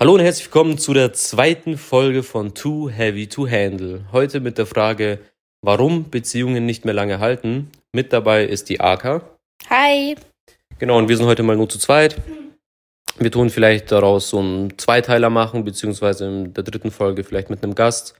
Hallo und herzlich willkommen zu der zweiten Folge von Too Heavy to Handle. Heute mit der Frage, warum Beziehungen nicht mehr lange halten. Mit dabei ist die Aka. Hi. Genau, und wir sind heute mal nur zu zweit. Wir tun vielleicht daraus so einen Zweiteiler machen, beziehungsweise in der dritten Folge vielleicht mit einem Gast.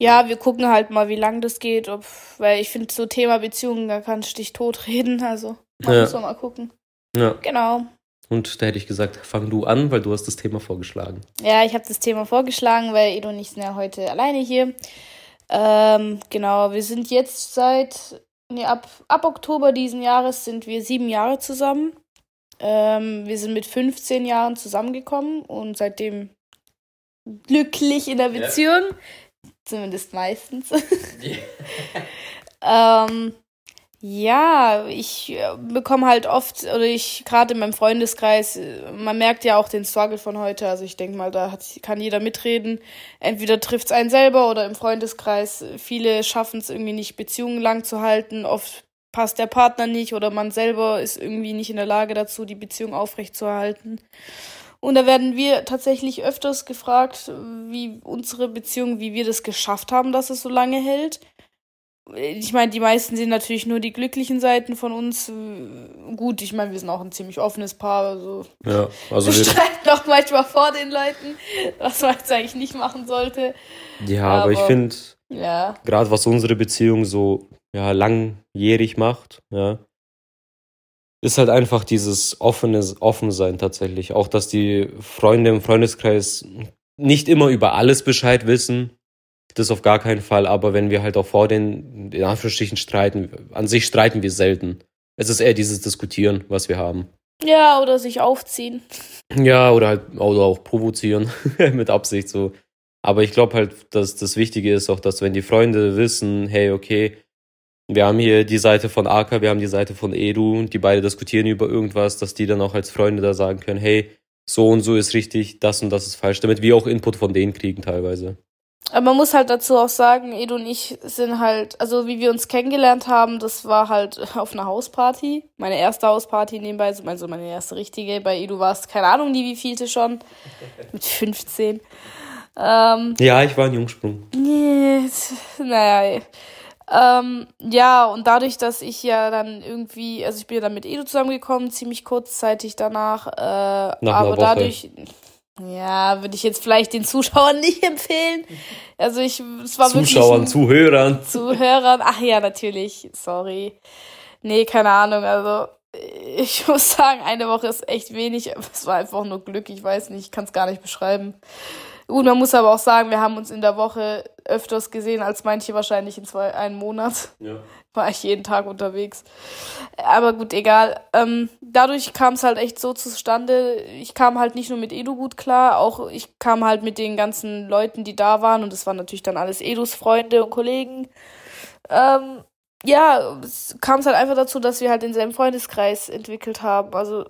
Ja, wir gucken halt mal, wie lang das geht, ob, weil ich finde, so Thema Beziehungen, da kannst du dich totreden, also man Ja. muss man mal gucken. Ja, Genau. Und da hätte ich gesagt, fang du an, weil du hast das Thema vorgeschlagen. Ja, ich habe das Thema vorgeschlagen, weil Edo und ich sind ja heute alleine hier. Ähm, genau, wir sind jetzt seit, nee, ab, ab Oktober diesen Jahres sind wir sieben Jahre zusammen. Ähm, wir sind mit 15 Jahren zusammengekommen und seitdem glücklich in der Ja. Beziehung. Zumindest meistens. ähm, ja, ich äh, bekomme halt oft, oder ich gerade in meinem Freundeskreis, äh, man merkt ja auch den Struggle von heute. Also ich denke mal, da hat, kann jeder mitreden. Entweder trifft es einen selber oder im Freundeskreis. Viele schaffen es irgendwie nicht, Beziehungen lang zu halten. Oft passt der Partner nicht oder man selber ist irgendwie nicht in der Lage dazu, die Beziehung aufrechtzuerhalten. Und da werden wir tatsächlich öfters gefragt, wie unsere Beziehung, wie wir das geschafft haben, dass es so lange hält. Ich meine, die meisten sehen natürlich nur die glücklichen Seiten von uns. Gut, ich meine, wir sind auch ein ziemlich offenes Paar. Also Ja, also wir streiten auch manchmal vor den Leuten, was man jetzt eigentlich nicht machen sollte. ja, aber, ich aber- finde, Ja, gerade was unsere Beziehung so ja, langjährig macht, ja, ist halt einfach dieses offene Offensein tatsächlich. Auch, dass die Freunde im Freundeskreis nicht immer über alles Bescheid wissen. Das auf gar keinen Fall, aber wenn wir halt auch vor den, in Anführungsstrichen, streiten, an sich streiten wir selten. Es ist eher dieses Diskutieren, was wir haben. ja oder sich aufziehen. Ja, oder halt oder auch provozieren mit Absicht so. Aber ich glaube halt, dass das Wichtige ist auch, dass wenn die Freunde wissen, hey, okay, wir haben hier die Seite von Aka, wir haben die Seite von Edu und die beide diskutieren über irgendwas, dass die dann auch als Freunde da sagen können, hey, so und so ist richtig, das und das ist falsch, damit wir auch Input von denen kriegen teilweise. Aber man muss halt dazu auch sagen, Edu und ich sind halt, also wie wir uns kennengelernt haben, das war halt auf einer Hausparty. Meine erste Hausparty nebenbei, also meine- erste richtige. Bei Edu war es, keine Ahnung, nie wie vielte schon. Mit 15. Ähm, Ja, ich war ein Jungsprung. nee, naja. Ähm, ja, und dadurch, dass ich ja dann irgendwie, also ich bin ja dann mit Edu zusammengekommen, ziemlich kurzzeitig danach, äh, einer aber Woche. dadurch, ja, würde ich jetzt vielleicht den Zuschauern nicht empfehlen. Also ich, es war Zuschauern, wirklich Zuhörern. Zuhörern. Ach ja, natürlich, sorry. Nee, keine Ahnung, also ich muss sagen, eine Woche ist echt wenig, es war einfach nur Glück, ich weiß nicht, ich kann es gar nicht beschreiben. Gut, man muss aber auch sagen, wir haben uns in der Woche öfters gesehen als manche wahrscheinlich in zwei, einem Monat Ja. War ich jeden Tag unterwegs. Aber gut, egal. Ähm, dadurch kam es halt echt so zustande. Ich kam halt nicht nur mit Edu gut klar, auch ich kam halt mit den ganzen Leuten, die da waren. Und das waren natürlich dann alles Edus Freunde und Kollegen. Ähm, ja, kam es halt einfach dazu, dass wir halt denselben Freundeskreis entwickelt haben. Also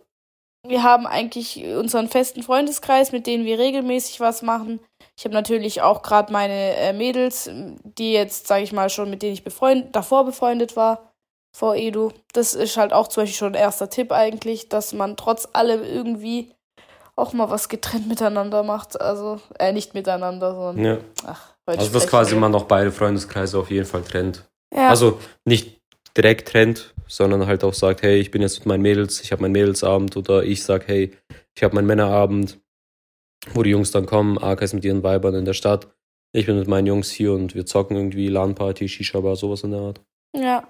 wir haben eigentlich unseren festen Freundeskreis, mit denen wir regelmäßig was machen. Ich habe natürlich auch gerade meine äh, Mädels, die jetzt, sage ich mal, schon mit denen ich befreund davor befreundet war, vor Edu. Das ist halt auch zum Beispiel schon ein erster Tipp eigentlich, dass man trotz allem irgendwie auch mal was getrennt miteinander macht. Also, äh, nicht miteinander, sondern, ja. ach, Also, dass quasi man noch beide Freundeskreise auf jeden Fall trennt. Ja, Also nicht direkt trennt, sondern halt auch sagt, hey, ich bin jetzt mit meinen Mädels, ich habe meinen Mädelsabend oder ich sag, hey, ich habe meinen Männerabend, wo die Jungs dann kommen, Aka ist mit ihren Weibern in der Stadt, ich bin mit meinen Jungs hier und wir zocken irgendwie LAN-Party, Shisha-Bar, sowas in der Art. ja.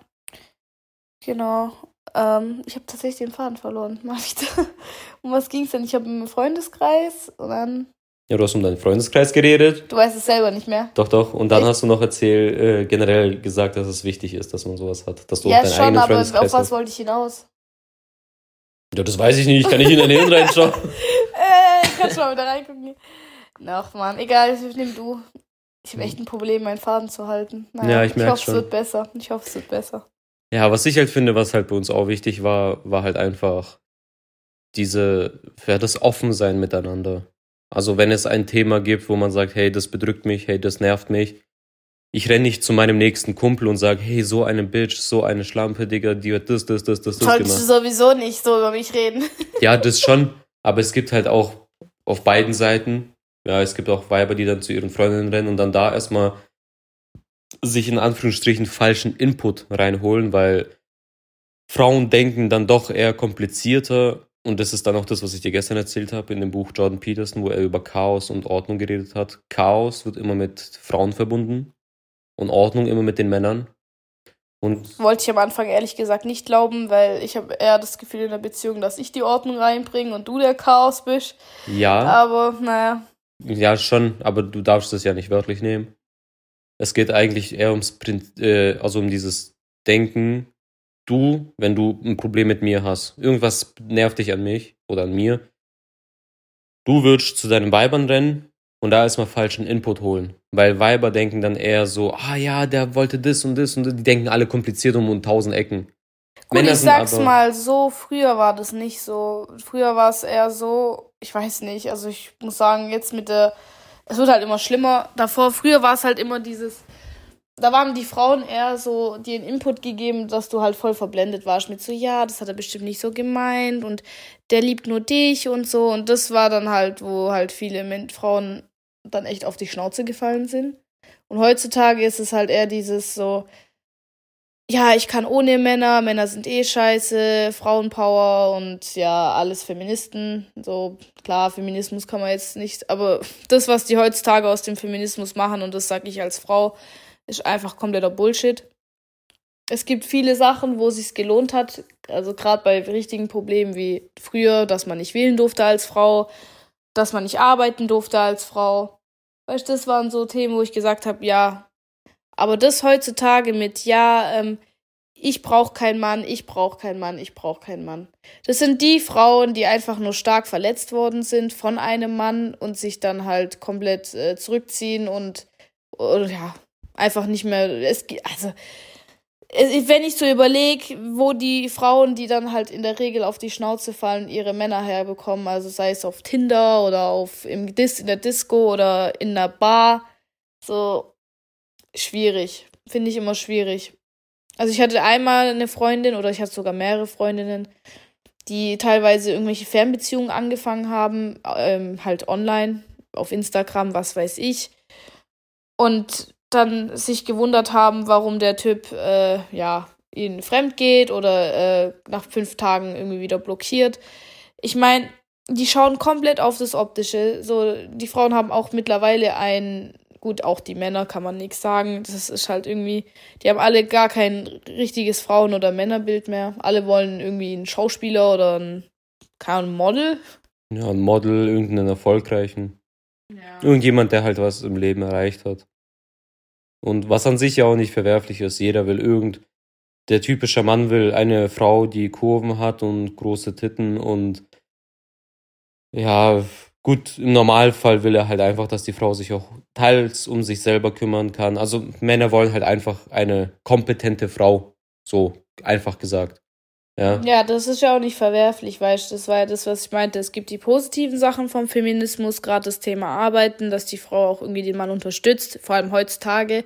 Genau. Ähm, ich habe tatsächlich den Faden verloren. Mal wieder. Um was ging's denn? Ich habe einen Freundeskreis und dann. Ja, du hast um deinen Freundeskreis geredet, Du weißt es selber nicht mehr. doch, doch, und dann Echt? hast du noch erzählt, äh, generell gesagt, dass es wichtig ist, dass man sowas hat, dass du auch ja, deinen schon, eigenen aber auf was wollte ich hinaus? Ja, das weiß ich nicht, ich kann nicht in dein Hirn reinschauen. Äh, ich kann schon mal wieder reingucken. Ach man, egal, nimm du. Ich habe echt ein Problem, meinen Faden zu halten. Naja, Ja, ich ich hoffe, schon. es wird besser. Ich hoffe, es wird besser. Ja, was ich halt finde, was halt bei uns auch wichtig war, war halt einfach diese, ja, das Offensein miteinander. Also wenn es ein Thema gibt, wo man sagt, hey, das bedrückt mich, hey, das nervt mich, ich renne nicht zu meinem nächsten Kumpel und sage, hey, so eine Bitch, so eine Schlampe, Digga, die hat das, das, das, das, das Solltest du gemacht. sowieso nicht so über mich reden. Ja, das schon, aber es gibt halt auch auf beiden Seiten. Ja, es gibt auch Weiber, die dann zu ihren Freundinnen rennen und dann da erstmal sich in Anführungsstrichen falschen Input reinholen, weil Frauen denken dann doch eher komplizierter und das ist dann auch das, was ich dir gestern erzählt habe in dem Buch Jordan Peterson, wo er über Chaos und Ordnung geredet hat. Chaos wird immer mit Frauen verbunden und Ordnung immer mit den Männern. Und Wollte ich am Anfang ehrlich gesagt nicht glauben, weil ich habe eher das Gefühl in der Beziehung, dass ich die Ordnung reinbringe und du der Chaos bist. Ja. Aber naja. Ja, schon, aber du darfst es ja nicht wörtlich nehmen. Es geht eigentlich eher ums Prinzip, äh, also um dieses Denken. Du, wenn du ein Problem mit mir hast, irgendwas nervt dich an mich oder an mir, du würdest zu deinen Weibern rennen und da erstmal falschen Input holen. Weil Weiber denken dann eher so, ah ja, der wollte das und das und das. Die denken alle kompliziert um und tausend Ecken. Gut, Männer ich sag's mal so, früher war das nicht so. Früher war es eher so, ich weiß nicht, also ich muss sagen, jetzt mit der, es wird halt immer schlimmer. Davor, früher war es halt immer dieses, da waren die Frauen eher so, die einen Input gegeben, dass du halt voll verblendet warst mit so, ja, das hat er bestimmt nicht so gemeint und der liebt nur dich und so. Und das war dann halt, wo halt viele Frauen dann echt auf die Schnauze gefallen sind. Und heutzutage ist es halt eher dieses so, ja, ich kann ohne Männer, Männer sind eh scheiße, Frauenpower und ja, alles Feministen. So, klar, Feminismus kann man jetzt nicht, aber das, was die heutzutage aus dem Feminismus machen, und das sage ich als Frau, ist einfach kompletter Bullshit. Es gibt viele Sachen, wo es sich gelohnt hat, also gerade bei richtigen Problemen wie früher, dass man nicht wählen durfte als Frau, dass man nicht arbeiten durfte als Frau. Weißt du, das waren so Themen, wo ich gesagt habe, ja. Aber das heutzutage mit, ja, ähm, ich brauche keinen Mann, ich brauche keinen Mann, ich brauche keinen Mann. Das sind die Frauen, die einfach nur stark verletzt worden sind von einem Mann und sich dann halt komplett äh, zurückziehen und, und ja, einfach nicht mehr. Es, also, wenn ich so überlege, wo die Frauen, die dann halt in der Regel auf die Schnauze fallen, ihre Männer herbekommen, also sei es auf Tinder oder auf im Dis in der Disco oder in der Bar, so schwierig, finde ich immer schwierig. Also ich hatte einmal eine Freundin oder ich hatte sogar mehrere Freundinnen, die teilweise irgendwelche Fernbeziehungen angefangen haben, ähm, halt online auf Instagram, was weiß ich. Und dann sich gewundert haben, warum der Typ äh, ja ihnen fremd geht oder äh, nach fünf Tagen irgendwie wieder blockiert. Ich meine, die schauen komplett auf das Optische. So, die Frauen haben auch mittlerweile ein, gut, auch die Männer kann man nichts sagen. Das ist halt irgendwie, die haben alle gar kein richtiges Frauen- oder Männerbild mehr. Alle wollen irgendwie einen Schauspieler oder ein, kein Model. Ja, ein Model, irgendeinen erfolgreichen. Ja. Irgendjemand, der halt was im Leben erreicht hat. Und was an sich ja auch nicht verwerflich ist. Jeder will irgend, der typische Mann will eine Frau, die Kurven hat und große Titten und ja, gut, im Normalfall will er halt einfach, dass die Frau sich auch teils um sich selber kümmern kann. Also Männer wollen halt einfach eine kompetente Frau, so einfach gesagt. Ja. ja, das ist ja auch nicht verwerflich, weißt du, das war ja das, was ich meinte. Es gibt die positiven Sachen vom Feminismus, gerade das Thema Arbeiten, dass die Frau auch irgendwie den Mann unterstützt, vor allem heutzutage.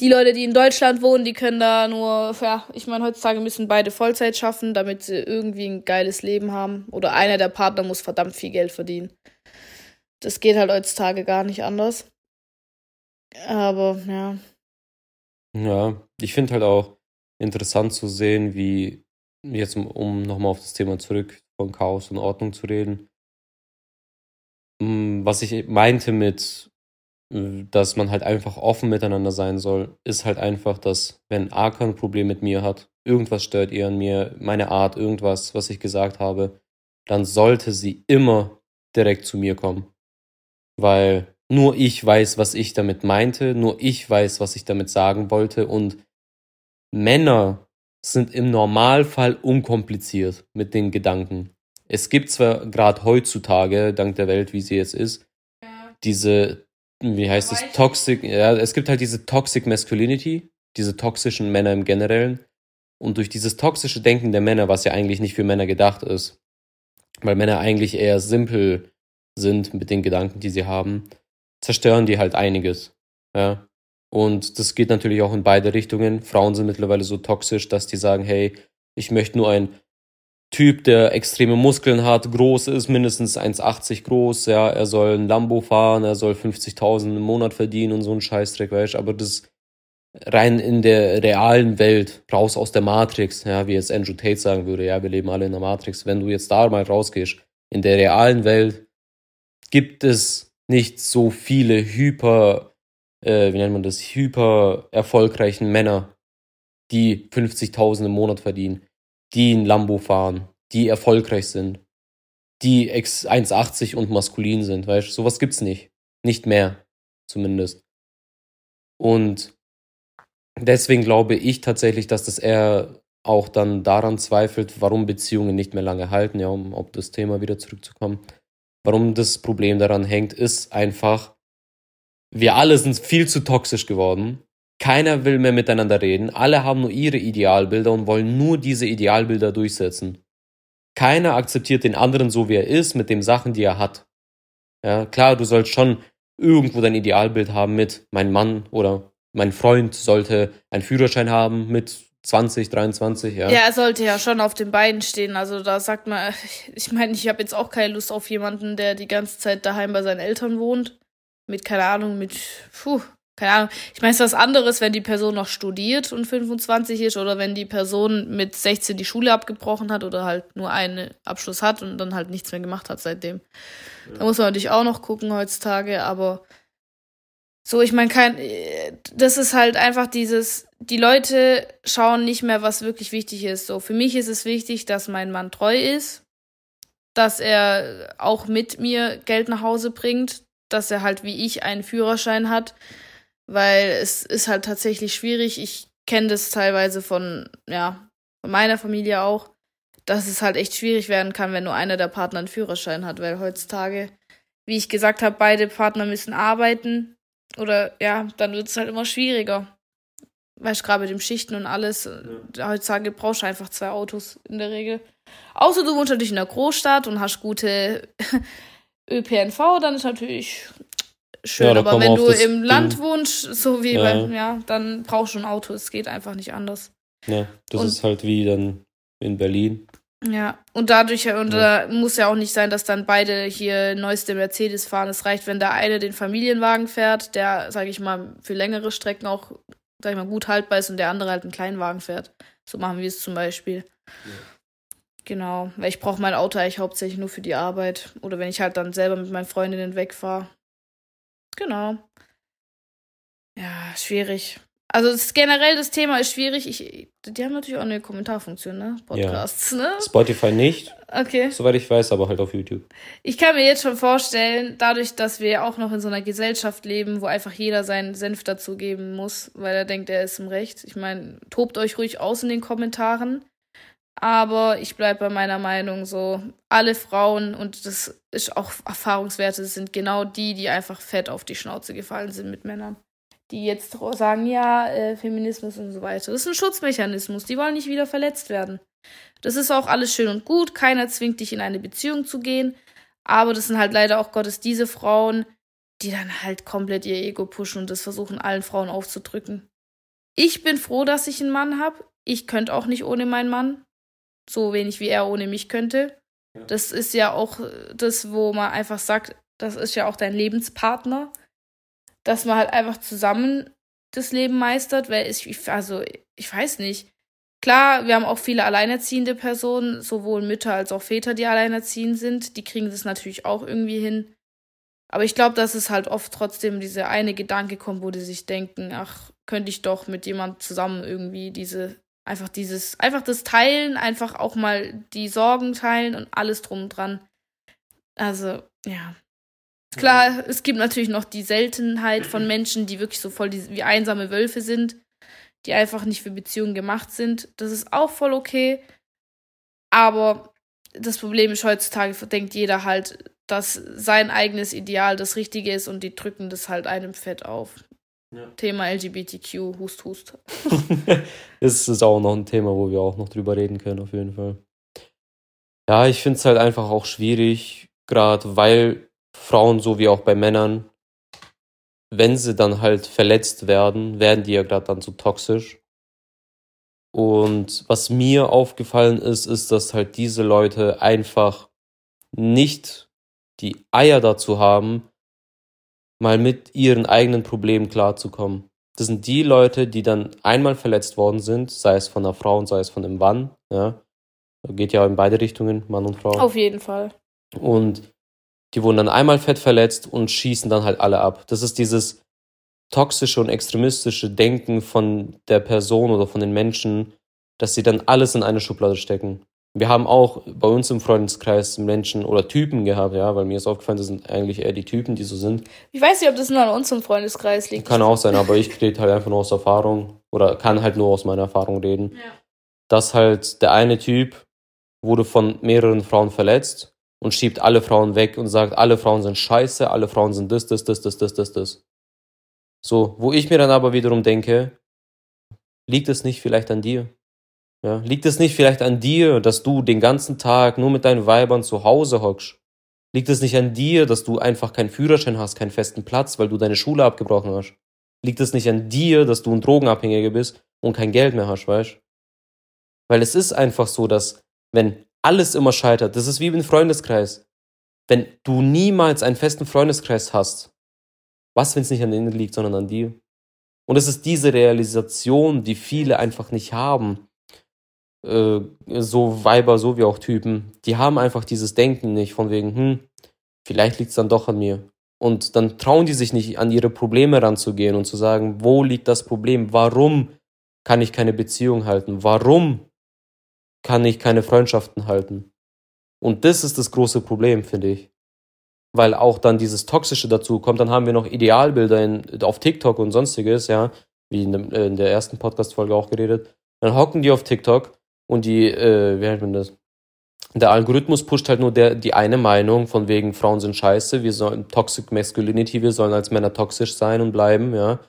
Die Leute, die in Deutschland wohnen, die können da nur, ja, ich meine, heutzutage müssen beide Vollzeit schaffen, damit sie irgendwie ein geiles Leben haben. Oder einer der Partner muss verdammt viel Geld verdienen. Das geht halt heutzutage gar nicht anders. Aber, ja. Ja, ich finde halt auch interessant zu sehen, wie jetzt um, nochmal auf das Thema zurück von Chaos und Ordnung zu reden. Mm, was ich meinte mit, äh, dass man halt einfach offen miteinander sein soll, ist halt einfach, dass wenn Arka ein Problem mit mir hat, irgendwas stört ihr an mir, meine Art, irgendwas, was ich gesagt habe, dann sollte sie immer direkt zu mir kommen. Weil nur ich weiß, was ich damit meinte, nur ich weiß, was ich damit sagen wollte und Männer sind im Normalfall unkompliziert mit den Gedanken. Es gibt zwar gerade heutzutage, dank der Welt, wie sie jetzt ist, diese, wie heißt es, Toxic, ja, es gibt halt diese Toxic Masculinity, diese toxischen Männer im Generellen. Und durch dieses toxische Denken der Männer, was ja eigentlich nicht für Männer gedacht ist, weil Männer eigentlich eher simpel sind mit den Gedanken, die sie haben, zerstören die halt einiges. Ja. Und das geht natürlich auch in beide Richtungen. Frauen sind mittlerweile so toxisch, dass die sagen, hey, ich möchte nur ein Typ, der extreme Muskeln hat, groß ist, mindestens 1,80 groß, ja, er soll ein Lambo fahren, er soll 50.000 im Monat verdienen und so ein Scheißdreck, weißt aber das rein in der realen Welt, raus aus der Matrix, ja, wie jetzt Andrew Tate sagen würde, ja, wir leben alle in der Matrix, wenn du jetzt da mal rausgehst, in der realen Welt gibt es nicht so viele hyper, äh, wie nennt man das, hyper erfolgreichen Männer, die 50.000 im Monat verdienen die ein Lambo fahren, die erfolgreich sind, die 1,80 und maskulin sind, weißt du, sowas gibt's nicht. Nicht mehr, zumindest. Und deswegen glaube ich tatsächlich, dass das eher auch dann daran zweifelt, warum Beziehungen nicht mehr lange halten, ja, um auf das Thema wieder zurückzukommen. Warum das Problem daran hängt, ist einfach, wir alle sind viel zu toxisch geworden keiner will mehr miteinander reden. Alle haben nur ihre Idealbilder und wollen nur diese Idealbilder durchsetzen. Keiner akzeptiert den anderen so, wie er ist, mit den Sachen, die er hat. Ja, klar, du sollst schon irgendwo dein Idealbild haben mit mein Mann oder mein Freund sollte einen Führerschein haben mit 20, 23, ja. Ja, er sollte ja schon auf den Beinen stehen. Also da sagt man, ich meine, ich habe jetzt auch keine Lust auf jemanden, der die ganze Zeit daheim bei seinen Eltern wohnt. Mit, keine Ahnung, mit, puh, keine Ahnung, ich meine, es ist was anderes, wenn die Person noch studiert und 25 ist oder wenn die Person mit 16 die Schule abgebrochen hat oder halt nur einen Abschluss hat und dann halt nichts mehr gemacht hat seitdem. Ja. Da muss man natürlich auch noch gucken heutzutage, aber so, ich meine, kein, das ist halt einfach dieses, die Leute schauen nicht mehr, was wirklich wichtig ist. So, für mich ist es wichtig, dass mein Mann treu ist, dass er auch mit mir Geld nach Hause bringt, dass er halt wie ich einen Führerschein hat, weil es ist halt tatsächlich schwierig. Ich kenne das teilweise von, ja, von meiner Familie auch, dass es halt echt schwierig werden kann, wenn nur einer der Partner einen Führerschein hat, weil heutzutage, wie ich gesagt habe, beide Partner müssen arbeiten oder ja, dann wird es halt immer schwieriger. Weißt du, gerade mit dem Schichten und alles, ja. heutzutage brauchst du einfach zwei Autos in der Regel. Außer du wohnst natürlich in der Großstadt und hast gute ÖPNV, dann ist natürlich schön. Ja, aber wenn du im Land wohnst, so wie ja. Bei, ja, dann brauchst du ein Auto. Es geht einfach nicht anders. Ja, das und, ist halt wie dann in Berlin. Ja, und dadurch und ja. da muss ja auch nicht sein, dass dann beide hier neueste Mercedes fahren. Es reicht, wenn der eine den Familienwagen fährt, der, sage ich mal, für längere Strecken auch, sag ich mal, gut haltbar ist und der andere halt einen Kleinwagen fährt. So machen wir es zum Beispiel. Genau, weil ich brauche mein Auto eigentlich hauptsächlich nur für die Arbeit oder wenn ich halt dann selber mit meinen Freundinnen wegfahre. Genau. Ja, schwierig. Also das, generell das Thema ist schwierig. Ich, die haben natürlich auch eine Kommentarfunktion, ne? Podcasts, ja. ne? Spotify nicht. Okay. Soweit ich weiß, aber halt auf YouTube. Ich kann mir jetzt schon vorstellen, dadurch, dass wir auch noch in so einer Gesellschaft leben, wo einfach jeder seinen Senf dazugeben muss, weil er denkt, er ist im Recht. Ich meine, tobt euch ruhig aus in den Kommentaren. Aber ich bleibe bei meiner Meinung so, alle Frauen, und das ist auch Erfahrungswerte, sind genau die, die einfach fett auf die Schnauze gefallen sind mit Männern. Die jetzt sagen, ja, äh, Feminismus und so weiter. Das ist ein Schutzmechanismus, die wollen nicht wieder verletzt werden. Das ist auch alles schön und gut, keiner zwingt dich in eine Beziehung zu gehen, aber das sind halt leider auch Gottes diese Frauen, die dann halt komplett ihr Ego pushen und das versuchen allen Frauen aufzudrücken. Ich bin froh, dass ich einen Mann habe. Ich könnte auch nicht ohne meinen Mann so wenig wie er ohne mich könnte. Ja. Das ist ja auch das, wo man einfach sagt, das ist ja auch dein Lebenspartner, dass man halt einfach zusammen das Leben meistert, weil ich, also ich weiß nicht. Klar, wir haben auch viele alleinerziehende Personen, sowohl Mütter als auch Väter, die alleinerziehend sind. Die kriegen das natürlich auch irgendwie hin. Aber ich glaube, dass es halt oft trotzdem diese eine Gedanke kommt, wo die sich denken, ach, könnte ich doch mit jemand zusammen irgendwie diese Einfach dieses, einfach das Teilen, einfach auch mal die Sorgen teilen und alles drum dran. Also, ja. Klar, es gibt natürlich noch die Seltenheit von Menschen, die wirklich so voll die, wie einsame Wölfe sind, die einfach nicht für Beziehungen gemacht sind. Das ist auch voll okay. Aber das Problem ist, heutzutage denkt jeder halt, dass sein eigenes Ideal das Richtige ist und die drücken das halt einem fett auf. Ja. Thema LGBTQ, Hust, Hust. das ist auch noch ein Thema, wo wir auch noch drüber reden können, auf jeden Fall. Ja, ich finde es halt einfach auch schwierig, gerade weil Frauen so wie auch bei Männern, wenn sie dann halt verletzt werden, werden die ja gerade dann so toxisch. Und was mir aufgefallen ist, ist, dass halt diese Leute einfach nicht die Eier dazu haben, mal mit ihren eigenen Problemen klarzukommen. Das sind die Leute, die dann einmal verletzt worden sind, sei es von einer Frau und sei es von einem Mann. Ja. Geht ja in beide Richtungen, Mann und Frau. Auf jeden Fall. Und die wurden dann einmal fett verletzt und schießen dann halt alle ab. Das ist dieses toxische und extremistische Denken von der Person oder von den Menschen, dass sie dann alles in eine Schublade stecken. Wir haben auch bei uns im Freundeskreis Menschen oder Typen gehabt, ja, weil mir ist aufgefallen, das sind eigentlich eher die Typen, die so sind. Ich weiß nicht, ob das nur an uns im Freundeskreis liegt. Kann auch sein, aber ich rede halt einfach nur aus Erfahrung oder kann halt nur aus meiner Erfahrung reden. Ja. Dass halt der eine Typ wurde von mehreren Frauen verletzt und schiebt alle Frauen weg und sagt, alle Frauen sind scheiße, alle Frauen sind das, das, das, das, das, das, das. So, wo ich mir dann aber wiederum denke, liegt es nicht vielleicht an dir? Ja, liegt es nicht vielleicht an dir, dass du den ganzen Tag nur mit deinen Weibern zu Hause hockst? Liegt es nicht an dir, dass du einfach keinen Führerschein hast, keinen festen Platz, weil du deine Schule abgebrochen hast? Liegt es nicht an dir, dass du ein Drogenabhängiger bist und kein Geld mehr hast, weißt? Weil es ist einfach so, dass wenn alles immer scheitert, das ist wie im Freundeskreis. Wenn du niemals einen festen Freundeskreis hast, was, wenn es nicht an denen liegt, sondern an dir? Und es ist diese Realisation, die viele einfach nicht haben. Äh, so Weiber, so wie auch Typen, die haben einfach dieses Denken nicht von wegen, hm, vielleicht liegt es dann doch an mir. Und dann trauen die sich nicht, an ihre Probleme ranzugehen und zu sagen, wo liegt das Problem? Warum kann ich keine Beziehung halten? Warum kann ich keine Freundschaften halten? Und das ist das große Problem, finde ich weil auch dann dieses Toxische dazu kommt. Dann haben wir noch Idealbilder in, auf TikTok und sonstiges, ja, wie in, dem, äh, in der ersten Podcast-Folge auch geredet. Dann hocken die auf TikTok und die, äh, wie nennt man das? Der Algorithmus pusht halt nur der, die eine Meinung, von wegen Frauen sind scheiße, wir sollen Toxic Masculinity, wir sollen als Männer toxisch sein und bleiben, ja.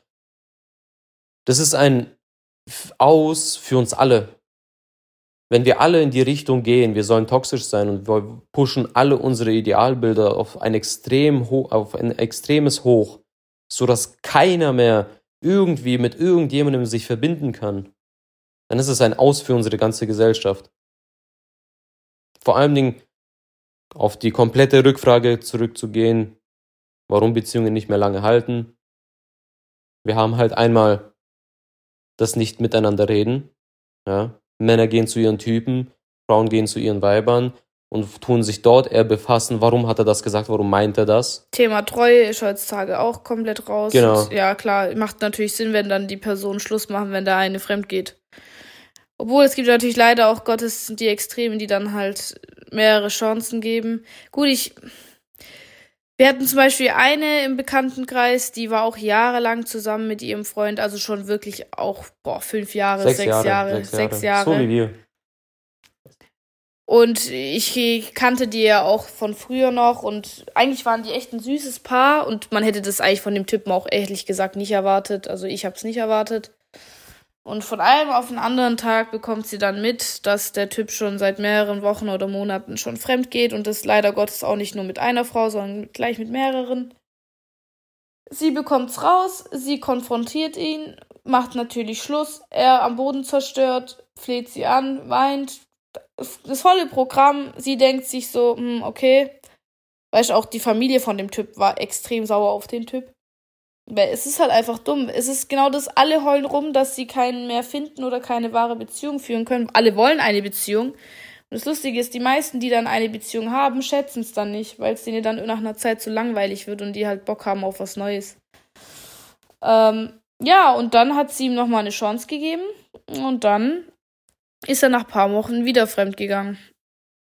Das ist ein Aus für uns alle wenn wir alle in die Richtung gehen, wir sollen toxisch sein und wir pushen alle unsere Idealbilder auf ein extrem hoch, auf ein extremes Hoch, so dass keiner mehr irgendwie mit irgendjemandem sich verbinden kann, dann ist es ein Aus für unsere ganze Gesellschaft. Vor allen Dingen auf die komplette Rückfrage zurückzugehen, warum Beziehungen nicht mehr lange halten. Wir haben halt einmal das nicht miteinander reden, ja, Männer gehen zu ihren Typen, Frauen gehen zu ihren Weibern und tun sich dort eher befassen, warum hat er das gesagt, warum meint er das. Thema Treue ist heutzutage auch komplett raus. Genau. Und ja, klar, macht natürlich Sinn, wenn dann die Personen Schluss machen, wenn der eine fremd geht. Obwohl es gibt natürlich leider auch Gottes die Extremen, die dann halt mehrere Chancen geben. Gut, ich wir hatten zum Beispiel eine im Bekanntenkreis, die war auch jahrelang zusammen mit ihrem Freund, also schon wirklich auch boah, fünf Jahre, sechs, sechs Jahre, Jahre, sechs, sechs Jahre. Jahre. So wie wir. Und ich kannte die ja auch von früher noch und eigentlich waren die echt ein süßes Paar und man hätte das eigentlich von dem Typen auch ehrlich gesagt nicht erwartet. Also ich habe es nicht erwartet. Und von einem auf den anderen Tag bekommt sie dann mit, dass der Typ schon seit mehreren Wochen oder Monaten schon fremd geht und das leider Gottes auch nicht nur mit einer Frau, sondern gleich mit mehreren. Sie bekommt's raus, sie konfrontiert ihn, macht natürlich Schluss, er am Boden zerstört, fleht sie an, weint. Das volle Programm, sie denkt sich so, hm, okay. Weißt du, auch die Familie von dem Typ war extrem sauer auf den Typ. Weil es ist halt einfach dumm. Es ist genau das, alle heulen rum, dass sie keinen mehr finden oder keine wahre Beziehung führen können. Alle wollen eine Beziehung. Und das Lustige ist, die meisten, die dann eine Beziehung haben, schätzen es dann nicht, weil es denen dann nach einer Zeit zu langweilig wird und die halt Bock haben auf was Neues. Ähm, ja, und dann hat sie ihm nochmal eine Chance gegeben. Und dann ist er nach ein paar Wochen wieder fremdgegangen.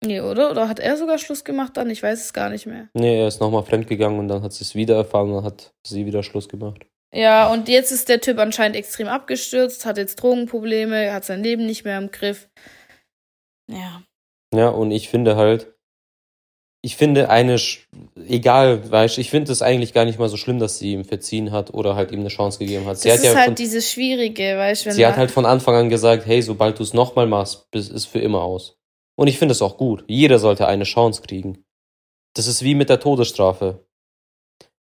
Nee, oder? Oder hat er sogar Schluss gemacht dann? Ich weiß es gar nicht mehr. Nee, er ist nochmal fremdgegangen und dann hat sie es wieder erfahren und hat sie wieder Schluss gemacht. Ja, und jetzt ist der Typ anscheinend extrem abgestürzt, hat jetzt Drogenprobleme, hat sein Leben nicht mehr im Griff. Ja. Ja, und ich finde halt, ich finde eine, egal, weißt ich finde es eigentlich gar nicht mal so schlimm, dass sie ihm verziehen hat oder halt ihm eine Chance gegeben hat. Sie das hat ist ja halt von, dieses Schwierige, weißt du. Sie hat halt von Anfang an gesagt, hey, sobald du es nochmal machst, ist für immer aus. Und ich finde es auch gut. Jeder sollte eine Chance kriegen. Das ist wie mit der Todesstrafe.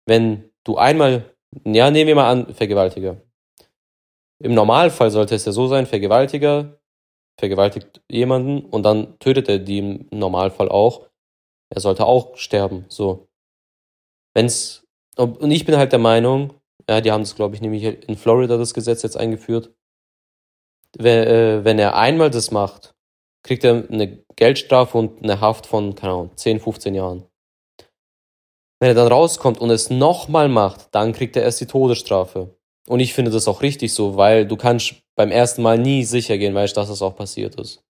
Wenn du einmal, ja, nehmen wir mal an, Vergewaltiger. im Normalfall sollte es ja so sein, Vergewaltiger vergewaltigt jemanden und dann tötet er die im Normalfall auch. Er sollte auch sterben, so. Wenn's, und ich bin halt der Meinung, ja, die haben das, glaube ich, nämlich in Florida das Gesetz jetzt eingeführt. Wenn, äh, wenn er einmal das macht, kriegt er eine Geldstrafe und eine Haft von, keine Ahnung, 10, 15 Jahren. Wenn er dann rauskommt und es nochmal macht, dann kriegt er erst die Todesstrafe. Und ich finde das auch richtig so, weil du kannst beim ersten Mal nie sicher gehen, weißt, dass es auch passiert ist.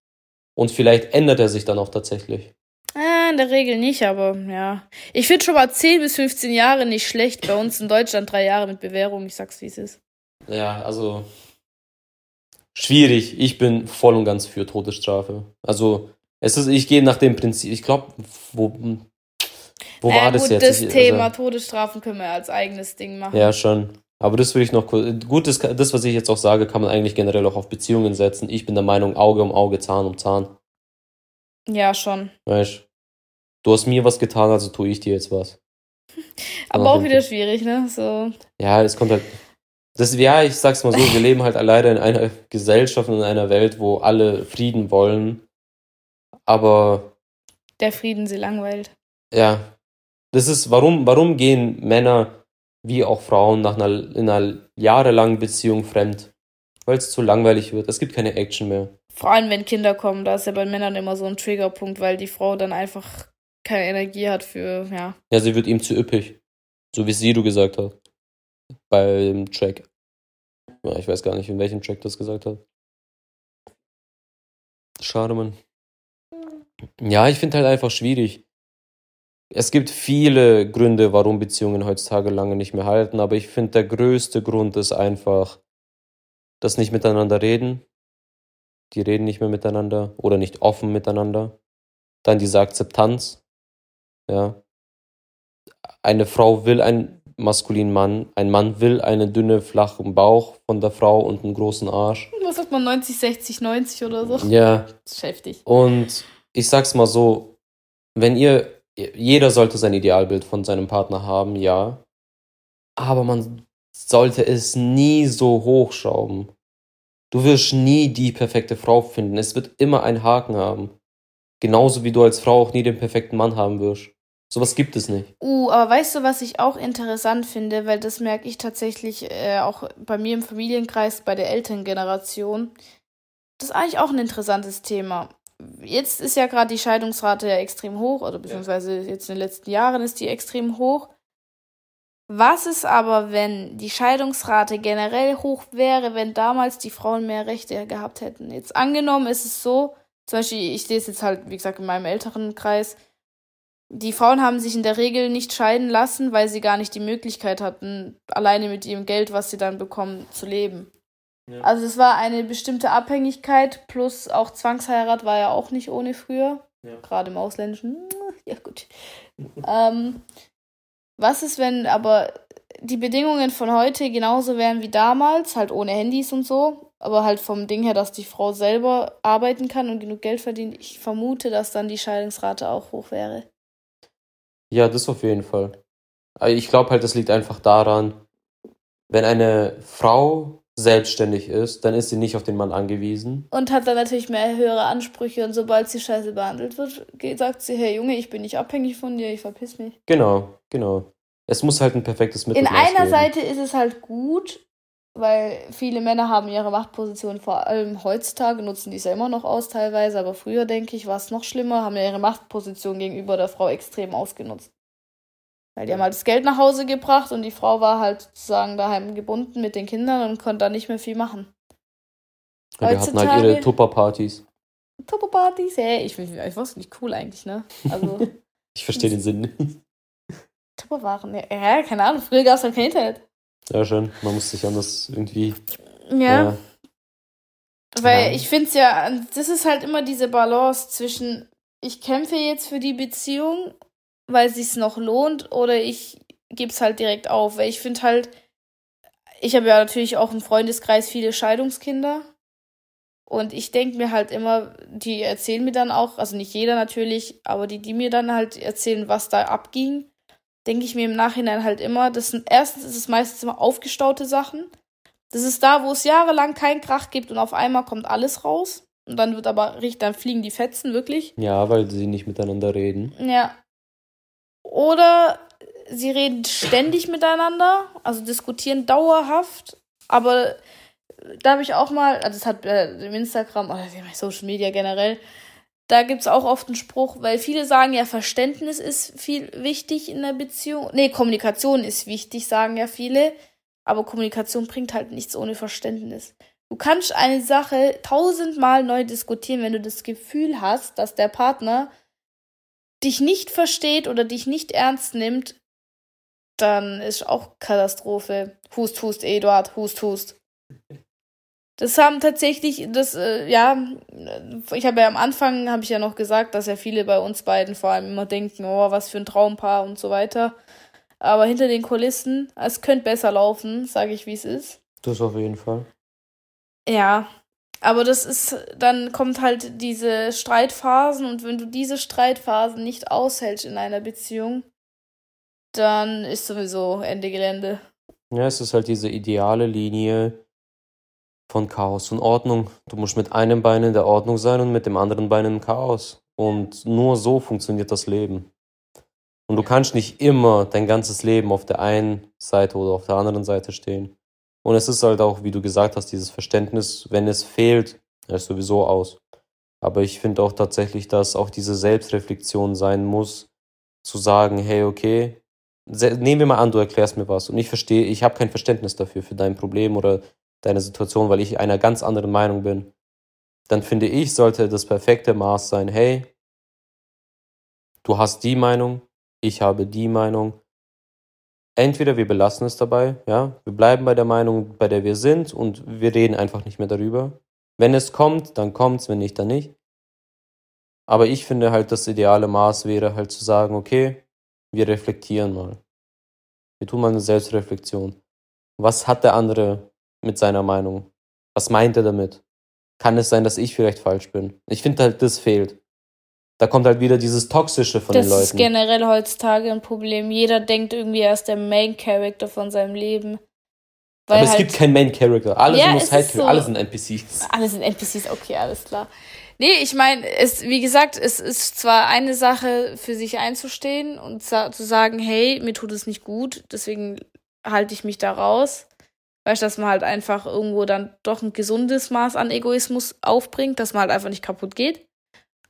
Und vielleicht ändert er sich dann auch tatsächlich. Äh, in der Regel nicht, aber ja. Ich finde schon mal 10 bis 15 Jahre nicht schlecht. Bei uns in Deutschland drei Jahre mit Bewährung. Ich sag's, wie es ist. Ja, also schwierig. Ich bin voll und ganz für Todesstrafe. Also es ist, ich gehe nach dem Prinzip. Ich glaube, wo, wo naja, war das gut, jetzt? Das ich, Thema also, Todesstrafen können wir als eigenes Ding machen. Ja, schon. Aber das würde ich noch gut, das, das, was ich jetzt auch sage, kann man eigentlich generell auch auf Beziehungen setzen. Ich bin der Meinung, Auge um Auge, Zahn um Zahn. Ja, schon. Weißt du, hast mir was getan, also tue ich dir jetzt was. Aber auch wieder schwierig, ne? So. Ja, es kommt halt. Das, ja, ich sag's mal so, wir leben halt leider in einer Gesellschaft, in einer Welt, wo alle Frieden wollen. Aber. Der Frieden sie langweilt. Ja. Das ist, warum, warum gehen Männer wie auch Frauen nach einer, in einer jahrelangen Beziehung fremd? Weil es zu langweilig wird. Es gibt keine Action mehr. Vor allem, wenn Kinder kommen, da ist ja bei Männern immer so ein Triggerpunkt, weil die Frau dann einfach keine Energie hat für, ja. Ja, sie wird ihm zu üppig. So wie sie du gesagt hast. Beim Track. Ja, ich weiß gar nicht, in welchem Track das gesagt hat. Schade, Mann. Ja, ich finde halt einfach schwierig es gibt viele Gründe, warum Beziehungen heutzutage lange nicht mehr halten, aber ich finde, der größte Grund ist einfach, dass nicht miteinander reden. Die reden nicht mehr miteinander oder nicht offen miteinander. Dann diese Akzeptanz. Ja. Eine Frau will einen maskulinen Mann, ein Mann will einen dünnen, flachen Bauch von der Frau und einen großen Arsch. Was sagt man, 90, 60, 90 oder so? Ja. Das ist heftig. Und ich sag's mal so, wenn ihr jeder sollte sein Idealbild von seinem Partner haben, ja. Aber man sollte es nie so hochschrauben. Du wirst nie die perfekte Frau finden. Es wird immer einen Haken haben. Genauso wie du als Frau auch nie den perfekten Mann haben wirst. Sowas gibt es nicht. Uh, aber weißt du, was ich auch interessant finde, weil das merke ich tatsächlich äh, auch bei mir im Familienkreis, bei der Elterngeneration. Das ist eigentlich auch ein interessantes Thema jetzt ist ja gerade die Scheidungsrate ja extrem hoch, oder beziehungsweise jetzt in den letzten Jahren ist die extrem hoch. Was ist aber, wenn die Scheidungsrate generell hoch wäre, wenn damals die Frauen mehr Rechte gehabt hätten? Jetzt angenommen ist es so, zum Beispiel, ich sehe es jetzt halt, wie gesagt, in meinem älteren Kreis, die Frauen haben sich in der Regel nicht scheiden lassen, weil sie gar nicht die Möglichkeit hatten, alleine mit ihrem Geld, was sie dann bekommen, zu leben. Also es war eine bestimmte Abhängigkeit plus auch Zwangsheirat war ja auch nicht ohne früher. Ja. Gerade im Ausländischen. Ja, gut. ähm, was ist, wenn aber die Bedingungen von heute genauso wären wie damals, halt ohne Handys und so, aber halt vom Ding her, dass die Frau selber arbeiten kann und genug Geld verdient, ich vermute, dass dann die Scheidungsrate auch hoch wäre. Ja, das auf jeden Fall. Ich glaube halt, das liegt einfach daran, wenn eine Frau selbstständig ist, dann ist sie nicht auf den Mann angewiesen. Und hat dann natürlich mehr höhere Ansprüche und sobald sie scheiße behandelt wird, sagt sie, hey Junge, ich bin nicht abhängig von dir, ich verpiss mich. Genau, genau. Es muss halt ein perfektes Mittel In einer geben. Seite ist es halt gut, weil viele Männer haben ihre Machtposition, vor allem heutzutage nutzen die es ja immer noch aus teilweise, aber früher, denke ich, war es noch schlimmer, haben ja ihre Machtposition gegenüber der Frau extrem ausgenutzt. Weil die haben halt das Geld nach Hause gebracht und die Frau war halt sozusagen daheim gebunden mit den Kindern und konnte da nicht mehr viel machen. Ja, die hatten halt ihre Tupper-Partys. Tupper-Partys, hey, ich, ich, ich weiß nicht cool eigentlich, ne? Also, ich verstehe den Sinn nicht. Tupperwaren, ja, ja, keine Ahnung, früher gab es halt kein Internet. Ja, schön, man muss sich anders irgendwie. Ja. ja. Weil ja. ich finde es ja, das ist halt immer diese Balance zwischen, ich kämpfe jetzt für die Beziehung weil es noch lohnt oder ich gebe es halt direkt auf. Weil ich finde halt, ich habe ja natürlich auch im Freundeskreis viele Scheidungskinder. Und ich denke mir halt immer, die erzählen mir dann auch, also nicht jeder natürlich, aber die, die mir dann halt erzählen, was da abging, denke ich mir im Nachhinein halt immer, das sind erstens ist es meistens immer aufgestaute Sachen. Das ist da, wo es jahrelang keinen Krach gibt und auf einmal kommt alles raus. Und dann wird aber richtig, dann fliegen die Fetzen wirklich. Ja, weil sie nicht miteinander reden. Ja. Oder sie reden ständig miteinander, also diskutieren dauerhaft, aber da habe ich auch mal, also das hat äh, im Instagram oder Social Media generell, da gibt es auch oft einen Spruch, weil viele sagen ja, Verständnis ist viel wichtig in der Beziehung. Nee, Kommunikation ist wichtig, sagen ja viele. Aber Kommunikation bringt halt nichts ohne Verständnis. Du kannst eine Sache tausendmal neu diskutieren, wenn du das Gefühl hast, dass der Partner dich nicht versteht oder dich nicht ernst nimmt, dann ist auch Katastrophe. Hust, hust, Eduard, hust, hust. Das haben tatsächlich, das, äh, ja, ich habe ja am Anfang, habe ich ja noch gesagt, dass ja viele bei uns beiden vor allem immer denken, oh, was für ein Traumpaar und so weiter. Aber hinter den Kulissen, es könnte besser laufen, sage ich, wie es ist. Das auf jeden Fall. Ja, aber das ist, dann kommt halt diese Streitphasen und wenn du diese Streitphasen nicht aushältst in einer Beziehung, dann ist sowieso Ende Gelände. Ja, es ist halt diese ideale Linie von Chaos und Ordnung. Du musst mit einem Bein in der Ordnung sein und mit dem anderen Bein im Chaos. Und nur so funktioniert das Leben. Und du kannst nicht immer dein ganzes Leben auf der einen Seite oder auf der anderen Seite stehen. Und es ist halt auch, wie du gesagt hast, dieses Verständnis, wenn es fehlt, ist sowieso aus. Aber ich finde auch tatsächlich, dass auch diese Selbstreflexion sein muss, zu sagen, hey, okay, nehmen wir mal an, du erklärst mir was und ich verstehe, ich habe kein Verständnis dafür, für dein Problem oder deine Situation, weil ich einer ganz anderen Meinung bin. Dann finde ich, sollte das perfekte Maß sein, hey, du hast die Meinung, ich habe die Meinung. Entweder wir belassen es dabei, ja, wir bleiben bei der Meinung, bei der wir sind und wir reden einfach nicht mehr darüber. Wenn es kommt, dann kommt es, wenn nicht, dann nicht. Aber ich finde halt, das ideale Maß wäre halt zu sagen, okay, wir reflektieren mal. Wir tun mal eine Selbstreflexion. Was hat der andere mit seiner Meinung? Was meint er damit? Kann es sein, dass ich vielleicht falsch bin? Ich finde halt, das fehlt da kommt halt wieder dieses Toxische von das den Leuten. Das ist generell heutzutage ein Problem. Jeder denkt irgendwie, er ist der Main Character von seinem Leben. Aber es halt gibt keinen Main Character. Alle ja, sind Side so, alle sind NPCs. Alle sind NPCs, okay, alles klar. Nee, ich meine, es, wie gesagt, es ist zwar eine Sache, für sich einzustehen und zu sagen, hey, mir tut es nicht gut, deswegen halte ich mich da raus. Weißt du, dass man halt einfach irgendwo dann doch ein gesundes Maß an Egoismus aufbringt, dass man halt einfach nicht kaputt geht.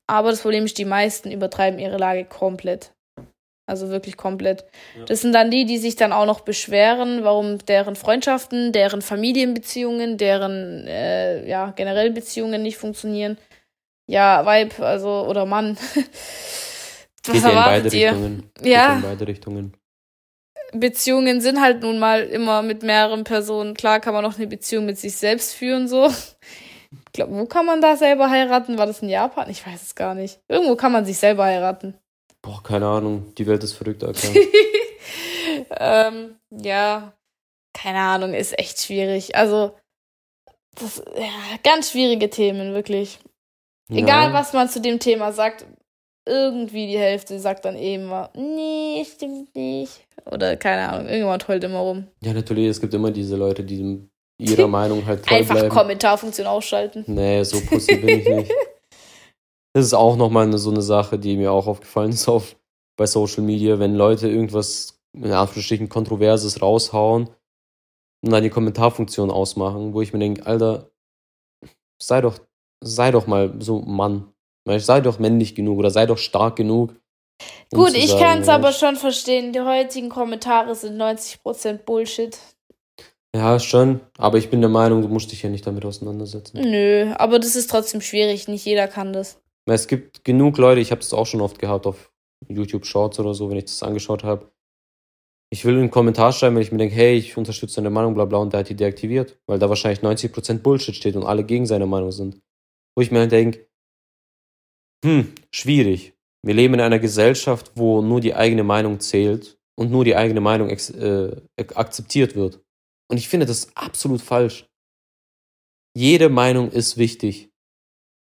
Aber das Problem ist, die meisten übertreiben ihre Lage komplett. Also wirklich komplett. Ja. Das sind dann die, die sich dann auch noch beschweren, warum deren Freundschaften, deren Familienbeziehungen, deren äh, ja, generell Beziehungen nicht funktionieren. Ja, Weib, also, oder Mann. Was Geht beide ihr? Richtungen. Ja. in beide Richtungen. Beziehungen sind halt nun mal immer mit mehreren Personen. Klar kann man noch eine Beziehung mit sich selbst führen, so. Ich glaube, wo kann man da selber heiraten? War das in Japan? Ich weiß es gar nicht. Irgendwo kann man sich selber heiraten. Boah, keine Ahnung. Die Welt ist verrückt, Alter. ähm, ja, keine Ahnung, ist echt schwierig. Also, das, ja, ganz schwierige Themen, wirklich. Ja. Egal, was man zu dem Thema sagt, irgendwie die Hälfte sagt dann eben mal, nee, stimmt nicht. Oder keine Ahnung, irgendjemand heult immer rum. Ja, natürlich, es gibt immer diese Leute, die ihrer Meinung halt treu Einfach bleiben. Kommentarfunktion ausschalten. Nee, so pussy bin ich nicht. Das ist auch nochmal so eine Sache, die mir auch aufgefallen ist auf, bei Social Media, wenn Leute irgendwas in Anführungsstrichen Kontroverses raushauen und dann die Kommentarfunktion ausmachen, wo ich mir denke, Alter, sei doch, sei doch mal so Mann. Sei doch männlich genug oder sei doch stark genug. Um Gut, ich kann es aber schon verstehen. Die heutigen Kommentare sind 90% Bullshit. Ja, schon. Aber ich bin der Meinung, du musst dich ja nicht damit auseinandersetzen. Nö, aber das ist trotzdem schwierig. Nicht jeder kann das. Es gibt genug Leute, ich habe das auch schon oft gehabt auf YouTube Shorts oder so, wenn ich das angeschaut habe. Ich will einen Kommentar schreiben, wenn ich mir denke, hey, ich unterstütze deine Meinung, bla bla, und der hat die deaktiviert, weil da wahrscheinlich 90% Bullshit steht und alle gegen seine Meinung sind. Wo ich mir halt denke, hm, schwierig. Wir leben in einer Gesellschaft, wo nur die eigene Meinung zählt und nur die eigene Meinung äh, akzeptiert wird. Und ich finde das absolut falsch. Jede Meinung ist wichtig.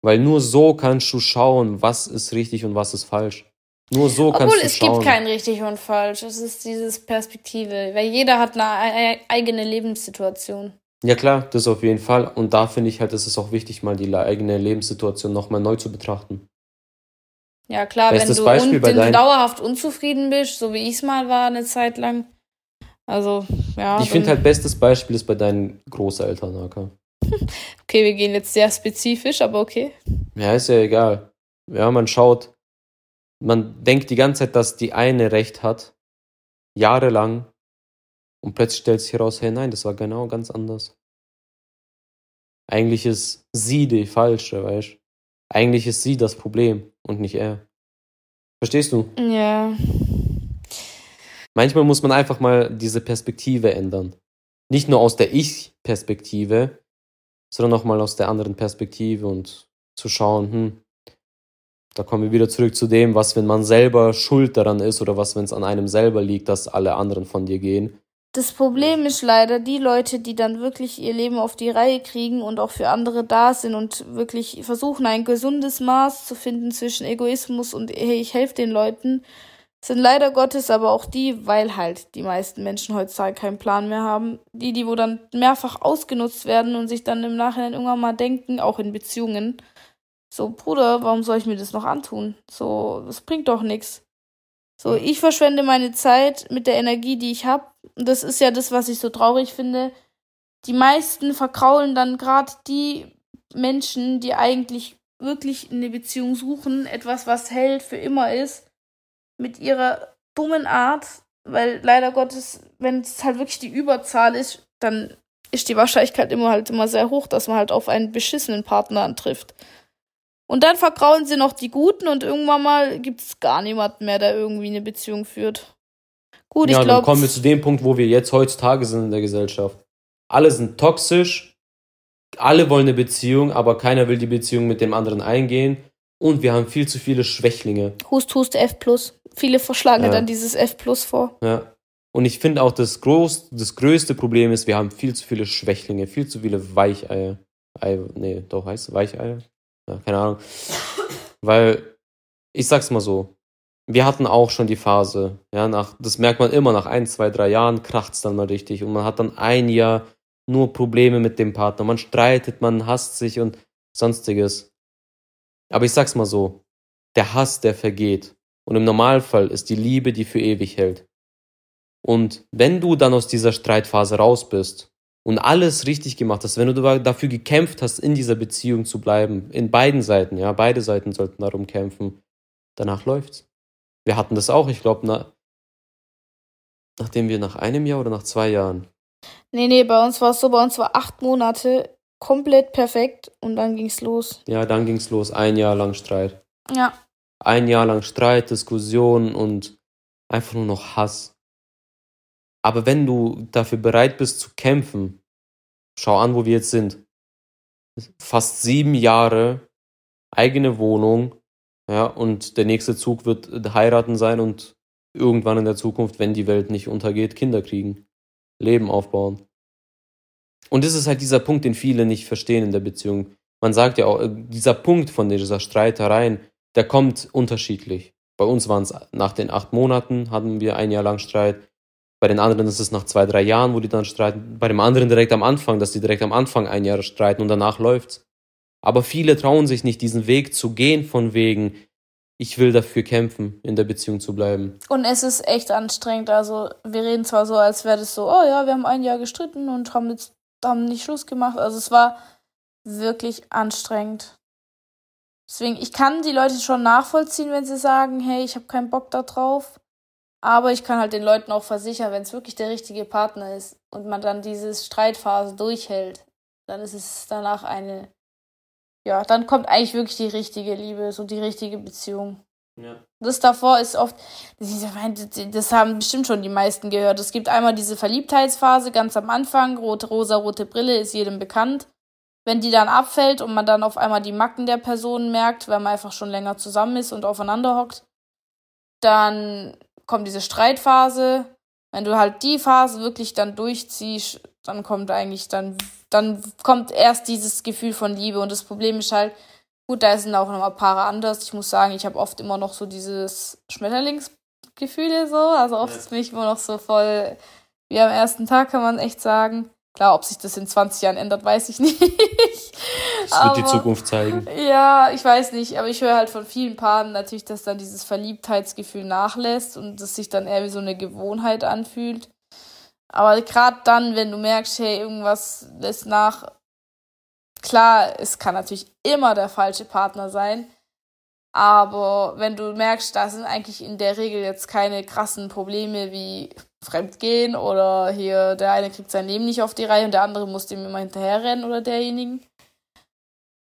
Weil nur so kannst du schauen, was ist richtig und was ist falsch. Nur so Obwohl, kannst du es schauen. es gibt kein richtig und falsch. Es ist dieses Perspektive. Weil jeder hat eine eigene Lebenssituation. Ja klar, das auf jeden Fall. Und da finde ich halt, ist es auch wichtig, mal die eigene Lebenssituation nochmal neu zu betrachten. Ja klar, Bestes wenn du, Beispiel un wenn du dauerhaft unzufrieden bist, so wie ich es mal war eine Zeit lang. Also, ja. ich finde halt, bestes Beispiel ist bei deinen Großeltern, Aka. Okay, wir gehen jetzt sehr spezifisch, aber okay. Ja, ist ja egal. Ja, man schaut, man denkt die ganze Zeit, dass die eine Recht hat, jahrelang, und plötzlich stellt sich heraus, hey, nein, das war genau ganz anders. Eigentlich ist sie die Falsche, weißt Eigentlich ist sie das Problem und nicht er. Verstehst du? Ja. Manchmal muss man einfach mal diese Perspektive ändern. Nicht nur aus der Ich-Perspektive, sondern auch mal aus der anderen Perspektive und zu schauen, hm, da kommen wir wieder zurück zu dem, was, wenn man selber schuld daran ist oder was, wenn es an einem selber liegt, dass alle anderen von dir gehen. Das Problem ist leider, die Leute, die dann wirklich ihr Leben auf die Reihe kriegen und auch für andere da sind und wirklich versuchen, ein gesundes Maß zu finden zwischen Egoismus und hey, ich helfe den Leuten, sind leider Gottes aber auch die, weil halt die meisten Menschen heutzutage keinen Plan mehr haben, die, die wo dann mehrfach ausgenutzt werden und sich dann im Nachhinein irgendwann mal denken, auch in Beziehungen, so Bruder, warum soll ich mir das noch antun? So, das bringt doch nichts. So, ich verschwende meine Zeit mit der Energie, die ich habe. Und das ist ja das, was ich so traurig finde. Die meisten verkraulen dann gerade die Menschen, die eigentlich wirklich eine Beziehung suchen, etwas, was hält, für immer ist, mit ihrer dummen Art, weil leider Gottes, wenn es halt wirklich die Überzahl ist, dann ist die Wahrscheinlichkeit immer halt immer sehr hoch, dass man halt auf einen beschissenen Partner antrifft. Und dann vergrauen sie noch die Guten und irgendwann mal gibt es gar niemanden mehr, der irgendwie eine Beziehung führt. Gut, ja, ich dann glaube. kommen wir zu dem Punkt, wo wir jetzt heutzutage sind in der Gesellschaft. Alle sind toxisch, alle wollen eine Beziehung, aber keiner will die Beziehung mit dem anderen eingehen. Und wir haben viel zu viele Schwächlinge. Hust, Hust, F+. Viele verschlagen Ja. dann dieses F+, vor. Ja. Und ich finde auch, das, groß, das größte Problem ist, wir haben viel zu viele Schwächlinge, viel zu viele Weicheier. Ei, nee, doch heißt es Weicheier? Ja, keine Ahnung. Weil, ich sag's mal so, wir hatten auch schon die Phase, ja, nach, das merkt man immer, nach ein, zwei, drei Jahren kracht's dann mal richtig und man hat dann ein Jahr nur Probleme mit dem Partner. Man streitet, man hasst sich und sonstiges. Aber ich sag's mal so, der Hass, der vergeht. Und im Normalfall ist die Liebe, die für ewig hält. Und wenn du dann aus dieser Streitphase raus bist und alles richtig gemacht hast, wenn du da- dafür gekämpft hast, in dieser Beziehung zu bleiben, in beiden Seiten, ja, beide Seiten sollten darum kämpfen, danach läuft's. Wir hatten das auch, ich glaube, na, nachdem wir nach einem Jahr oder nach zwei Jahren, Nee, nee, bei uns war es so, bei uns war acht Monate komplett perfekt und dann ging's los. ja, dann ging's los, ein Jahr lang Streit. Ja. Ein Jahr lang Streit, Diskussion und einfach nur noch Hass. Aber wenn du dafür bereit bist zu kämpfen, schau an, wo wir jetzt sind. Fast sieben Jahre, eigene Wohnung, ja, und der nächste Zug wird heiraten sein und irgendwann in der Zukunft, wenn die Welt nicht untergeht, Kinder kriegen, Leben aufbauen. Und das ist halt dieser Punkt, den viele nicht verstehen in der Beziehung. Man sagt ja auch, äh, dieser Punkt von dieser Streitereien, der kommt unterschiedlich. Bei uns waren es nach den acht Monaten, hatten wir ein Jahr lang Streit. Bei den anderen ist es nach zwei, drei Jahren, wo die dann streiten. Bei dem anderen direkt am Anfang, dass die direkt am Anfang ein Jahr streiten und danach läuft's. Aber viele trauen sich nicht, diesen Weg zu gehen, von wegen, ich will dafür kämpfen, in der Beziehung zu bleiben. Und es ist echt anstrengend. Also, wir reden zwar so, als wäre das so, oh ja, wir haben ein Jahr gestritten und haben jetzt haben nicht Schluss gemacht. Also, es war wirklich anstrengend. Deswegen, ich kann die Leute schon nachvollziehen, wenn sie sagen, hey, ich habe keinen Bock da drauf. Aber ich kann halt den Leuten auch versichern, wenn es wirklich der richtige Partner ist und man dann diese Streitphase durchhält, dann ist es danach eine, ja, dann kommt eigentlich wirklich die richtige Liebe, so die richtige Beziehung. Ja. Das davor ist oft, das haben bestimmt schon die meisten gehört. Es gibt einmal diese Verliebtheitsphase ganz am Anfang, rote, rosa, rote Brille ist jedem bekannt. Wenn die dann abfällt und man dann auf einmal die Macken der Person merkt, weil man einfach schon länger zusammen ist und aufeinander hockt, dann kommt diese Streitphase. Wenn du halt die Phase wirklich dann durchziehst, dann kommt eigentlich dann, dann kommt erst dieses Gefühl von Liebe. Und das Problem ist halt, gut, da sind auch nochmal Paare anders. Ich muss sagen, ich habe oft immer noch so dieses Schmetterlingsgefühle so. Also oft Ja. bin ich immer noch so voll wie am ersten Tag, kann man echt sagen. Klar, ob sich das in 20 Jahren ändert, weiß ich nicht. Das wird die Zukunft zeigen. Ja, ich weiß nicht, aber ich höre halt von vielen Paaren natürlich, dass dann dieses Verliebtheitsgefühl nachlässt und es sich dann eher wie so eine Gewohnheit anfühlt. Aber gerade dann, wenn du merkst, hey, irgendwas lässt nach, klar, es kann natürlich immer der falsche Partner sein, aber wenn du merkst, da sind eigentlich in der Regel jetzt keine krassen Probleme wie Fremdgehen oder hier der eine kriegt sein Leben nicht auf die Reihe und der andere muss dem immer hinterherrennen oder derjenigen,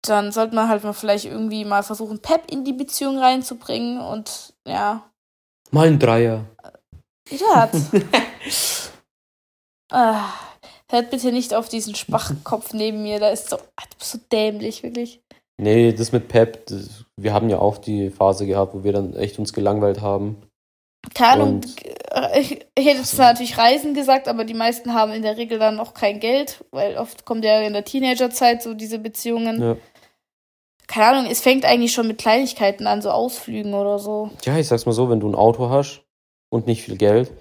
dann sollte man halt mal vielleicht irgendwie mal versuchen, Pep in die Beziehung reinzubringen und ja. Mal ein Dreier. Ja. ah, hört bitte nicht auf diesen Schwachkopf neben mir, da ist so, so dämlich, wirklich. Nee, das mit Pep, das, wir haben ja auch die Phase gehabt, wo wir dann echt uns gelangweilt haben. Keine Ahnung, ich, ich hätte zwar natürlich Reisen gesagt, aber die meisten haben in der Regel dann auch kein Geld, weil oft kommt ja in der Teenagerzeit so diese Beziehungen. Ja. Keine Ahnung, es fängt eigentlich schon mit Kleinigkeiten an, so Ausflügen oder so. Ja, ich sag's mal so, wenn du ein Auto hast und nicht viel Geld.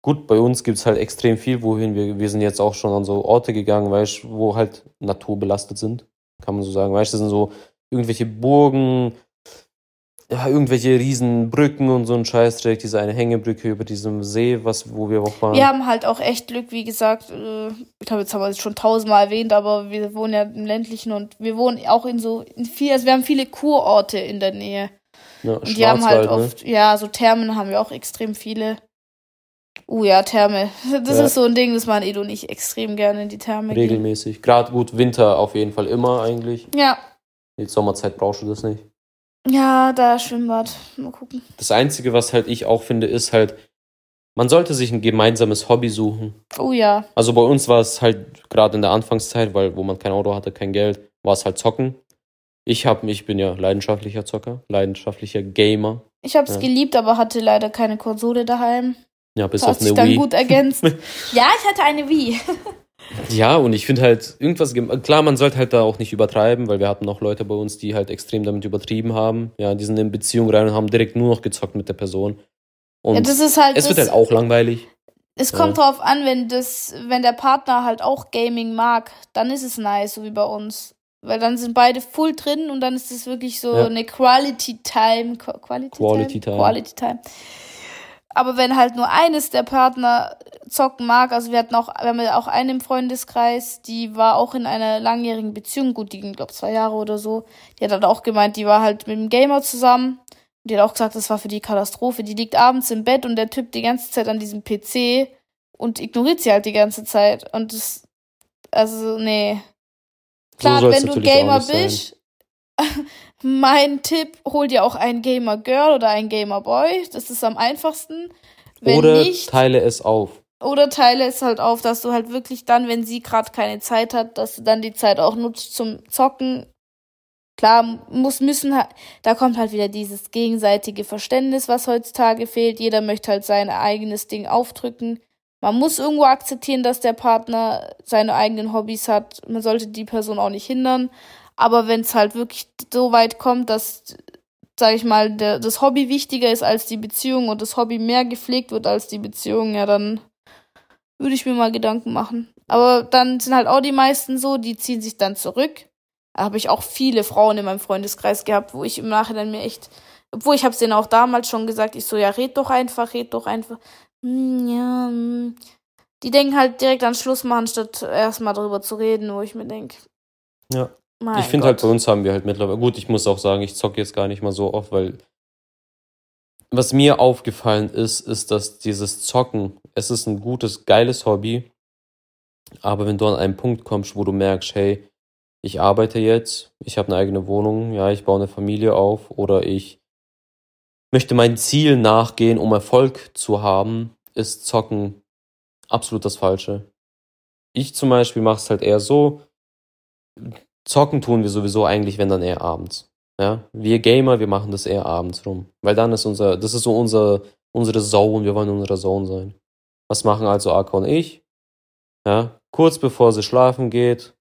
Gut, bei uns gibt's halt extrem viel, wohin wir, wir sind jetzt auch schon an so Orte gegangen, weißt wo halt naturbelastet sind kann man so sagen. Weißt du, das sind so irgendwelche Burgen, ja, irgendwelche riesen Brücken und so ein Scheißdreck, diese eine Hängebrücke über diesem See, was, wo wir auch waren. Wir haben halt auch echt Glück, wie gesagt, äh, ich glaube, jetzt haben wir es schon tausendmal erwähnt, aber wir wohnen ja im ländlichen und wir wohnen auch in so, in viel, also wir haben viele Kurorte in der Nähe. Ja, und die haben halt ne? oft, ja, so Thermen haben wir auch extrem viele. Uh ja, Therme. Das ja. ist so ein Ding, das man Edo nicht extrem gerne in die Therme Regelmäßig. Gerade gut, Winter auf jeden Fall immer eigentlich. Ja. Die Sommerzeit brauchst du das nicht. Ja, da Schwimmbad. Mal gucken. Das Einzige, was halt ich auch finde, ist halt, man sollte sich ein gemeinsames Hobby suchen. Oh ja. Also bei uns war es halt gerade in der Anfangszeit, weil wo man kein Auto hatte, kein Geld, war es halt zocken. Ich hab, ich bin ja leidenschaftlicher Zocker, leidenschaftlicher Gamer. Ich hab's ja. geliebt, aber hatte leider keine Konsole daheim. Ja, bis auf eine dann Wii. gut ergänzt. ja, ich hatte eine Wii. ja, und ich finde halt irgendwas, klar, man sollte halt da auch nicht übertreiben, weil wir hatten auch Leute bei uns, die halt extrem damit übertrieben haben. Ja, die sind in Beziehung rein und haben direkt nur noch gezockt mit der Person. Und ja, das ist halt, es wird halt auch langweilig. Es kommt ja. drauf an, wenn das, wenn der Partner halt auch Gaming mag, dann ist es nice, so wie bei uns. Weil dann sind beide full drin und dann ist es wirklich so ja. eine Quality Time. Quality, Quality Time? Time. Quality Time. Aber wenn halt nur eines der Partner zocken mag, also wir hatten auch, wir haben ja auch einen im Freundeskreis, die war auch in einer langjährigen Beziehung, gut, die ging, glaube zwei Jahre oder so. Die hat halt auch gemeint, die war halt mit dem Gamer zusammen. Die hat auch gesagt, das war für die Katastrophe. Die liegt abends im Bett und der Typ die ganze Zeit an diesem PC und ignoriert sie halt die ganze Zeit. Und das, also, nee. Klar, so wenn du Gamer bist, Mein Tipp, hol dir auch ein Gamer Girl oder ein Gamer Boy. Das ist am einfachsten. Wenn oder nicht, teile es auf. Oder teile es halt auf, dass du halt wirklich dann, wenn sie gerade keine Zeit hat, dass du dann die Zeit auch nutzt zum Zocken. Klar, muss müssen, da kommt halt wieder dieses gegenseitige Verständnis, was heutzutage fehlt. Jeder möchte halt sein eigenes Ding aufdrücken. Man muss irgendwo akzeptieren, dass der Partner seine eigenen Hobbys hat. Man sollte die Person auch nicht hindern. Aber wenn es halt wirklich so weit kommt, dass, sag ich mal, der, das Hobby wichtiger ist als die Beziehung und das Hobby mehr gepflegt wird als die Beziehung, ja, dann würde ich mir mal Gedanken machen. Aber dann sind halt auch die meisten so, die ziehen sich dann zurück. Da habe ich auch viele Frauen in meinem Freundeskreis gehabt, wo ich im Nachhinein mir echt, obwohl ich habe es denen auch damals schon gesagt, ich so, ja, red doch einfach, red doch einfach. Hm, ja, hm. Die denken halt direkt an Schluss machen, statt erstmal darüber zu reden, wo ich mir denke. Ja. Mein ich finde halt, bei uns haben wir halt mittlerweile, gut, ich muss auch sagen, ich zocke jetzt gar nicht mal so oft, weil was mir aufgefallen ist, ist, dass dieses Zocken, es ist ein gutes, geiles Hobby, aber wenn du an einen Punkt kommst, wo du merkst, hey, ich arbeite jetzt, ich habe eine eigene Wohnung, ja, ich baue eine Familie auf oder ich möchte mein Ziel nachgehen, um Erfolg zu haben, ist Zocken absolut das Falsche. Ich zum Beispiel mache es halt eher so, Zocken tun wir sowieso eigentlich, wenn dann eher abends. Ja, wir Gamer, wir machen das eher abends rum, weil dann ist unser, das ist so unser, unsere Zone, wir wollen in unserer Zone sein. Was machen also Akka und ich? Ja, kurz bevor sie schlafen geht,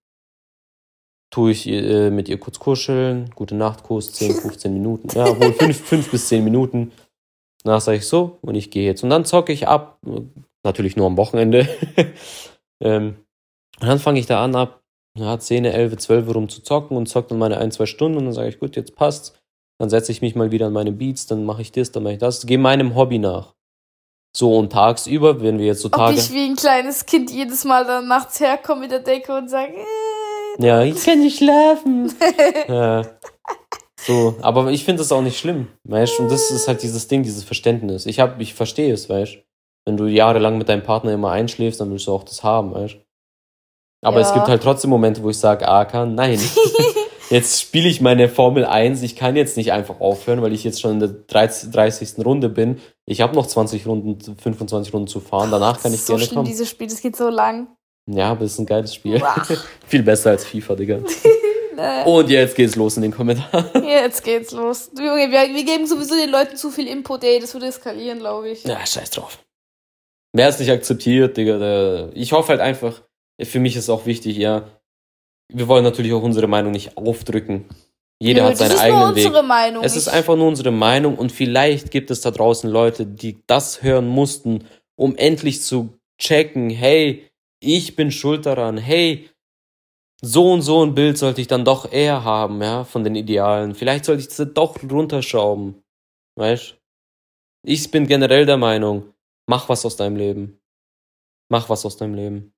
tue ich äh, mit ihr kurz kuscheln, gute Nachtkuss, 10, 15 Minuten, ja, wohl 5, 5 bis 10 Minuten. Danach sage ich so und ich gehe jetzt. Und dann zocke ich ab, natürlich nur am Wochenende. ähm, Und dann fange ich da an, ab ja, 10, 11, 12 rum zu zocken und zocke dann meine ein, zwei Stunden und dann sage ich, gut, jetzt passt's. Dann setze ich mich mal wieder an meine Beats, dann mache ich das, dann mache ich das. Gehe meinem Hobby nach. So und tagsüber, wenn wir jetzt so Tage. Ob ich wie ein kleines Kind jedes Mal dann nachts herkomme mit der Decke und sage, äh, Ja, ich kann nicht schlafen. ja. So, aber ich finde das auch nicht schlimm, weißt du? Und das ist halt dieses Ding, dieses Verständnis. Ich hab, ich verstehe es, weißt du? Wenn du jahrelang mit deinem Partner immer einschläfst, dann willst du auch das haben, weißt du? Aber Ja. es gibt halt trotzdem Momente, wo ich sage, Aka, nein. jetzt spiele ich meine Formel 1. Ich kann jetzt nicht einfach aufhören, weil ich jetzt schon in der 30. 30. Runde bin. Ich habe noch 20 Runden, 25 Runden zu fahren. Danach kann ich so gerne schlimm, kommen. dieses Spiel, das geht so lang. Ja, aber es ist ein geiles Spiel. Viel besser als FIFA, Digga. Und jetzt geht's los in den Kommentaren. Jetzt geht's los. Du Junge, wir, wir geben sowieso den Leuten zu viel Input, ey, das würde eskalieren, glaube ich. Ja, scheiß drauf. Wer es nicht akzeptiert, Digga, der, ich hoffe halt einfach, für mich ist auch wichtig, ja, wir wollen natürlich auch unsere Meinung nicht aufdrücken. Jeder Nö, hat seinen eigenen nur Weg. unsere Meinung. Es ist einfach nur unsere Meinung und vielleicht gibt es da draußen Leute, die das hören mussten, um endlich zu checken, hey, ich bin schuld daran, hey, so und so ein Bild sollte ich dann doch eher haben, ja, von den Idealen. Vielleicht sollte ich das doch runterschrauben, weißt? Ich bin generell der Meinung, mach was aus deinem Leben. Mach was aus deinem Leben.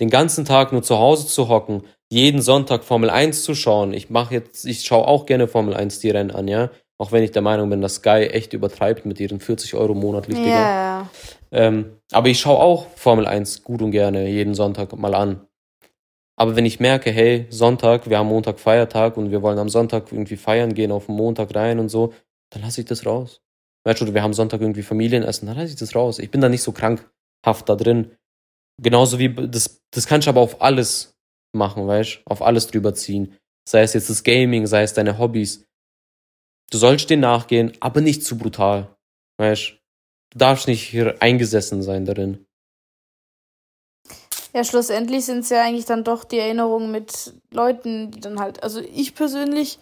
Den ganzen Tag nur zu Hause zu hocken, jeden Sonntag Formel 1 zu schauen. Ich mache jetzt, ich schaue auch gerne Formel 1 die Rennen an, ja. Auch wenn ich der Meinung bin, dass Sky echt übertreibt mit ihren 40 Euro monatlich, ja. Ähm, aber ich schaue auch Formel 1 gut und gerne jeden Sonntag mal an. Aber wenn ich merke, hey, Sonntag, wir haben Montag Feiertag und wir wollen am Sonntag irgendwie feiern gehen, auf den Montag rein und so, dann lasse ich das raus. Weißt du, wir haben Sonntag irgendwie Familienessen, dann lasse ich das raus. Ich bin da nicht so krankhaft da drin. Genauso wie, das, das kannst du aber auf alles machen, weißt du, auf alles drüber ziehen. Sei es jetzt das Gaming, sei es deine Hobbys. Du sollst denen nachgehen, aber nicht zu brutal, weißt du. Du darfst nicht hier eingesessen sein darin. Ja, schlussendlich sind es ja eigentlich dann doch die Erinnerungen mit Leuten, die dann halt, also ich persönlich,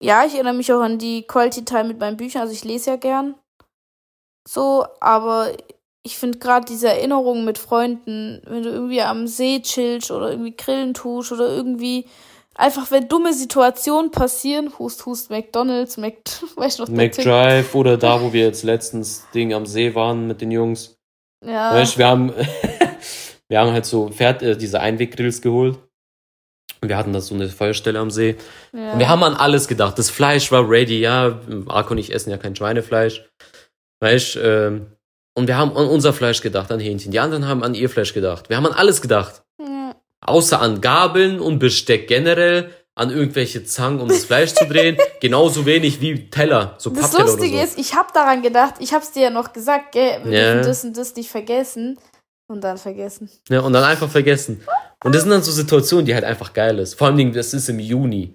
ja, ich erinnere mich auch an die Quality Time mit meinen Büchern, also ich lese ja gern. So, aber ich finde gerade diese Erinnerungen mit Freunden, wenn du irgendwie am See chillst oder irgendwie Grillen tust oder irgendwie einfach, wenn dumme Situationen passieren, Hust, Hust, McDonalds, Mac, weißt du noch? McDrive oder da, wo wir jetzt letztens Ding am See waren mit den Jungs. Ja. Weißt du, wir haben, wir haben halt so Pferd, äh, diese Einweggrills geholt. Und wir hatten da so eine Feuerstelle am See. ja. Und wir haben an alles gedacht. Das Fleisch war ready, ja. Arco und ich essen ja kein Schweinefleisch. Weißt du, ähm, und wir haben an unser Fleisch gedacht, an Hähnchen. Die anderen haben an ihr Fleisch gedacht. Wir haben an alles gedacht. Ja. Außer an Gabeln und Besteck generell, an irgendwelche Zangen, um das Fleisch zu drehen. Genauso wenig wie Teller, so Das Pappteller Lustige so. ist, ich habe daran gedacht, ich habe es dir ja noch gesagt, gell, wir Ja. dürfen das und das nicht vergessen. Und dann vergessen. Ja, und dann einfach vergessen. Und das sind dann so Situationen, die halt einfach geil ist. Vor allem, das ist im Juni.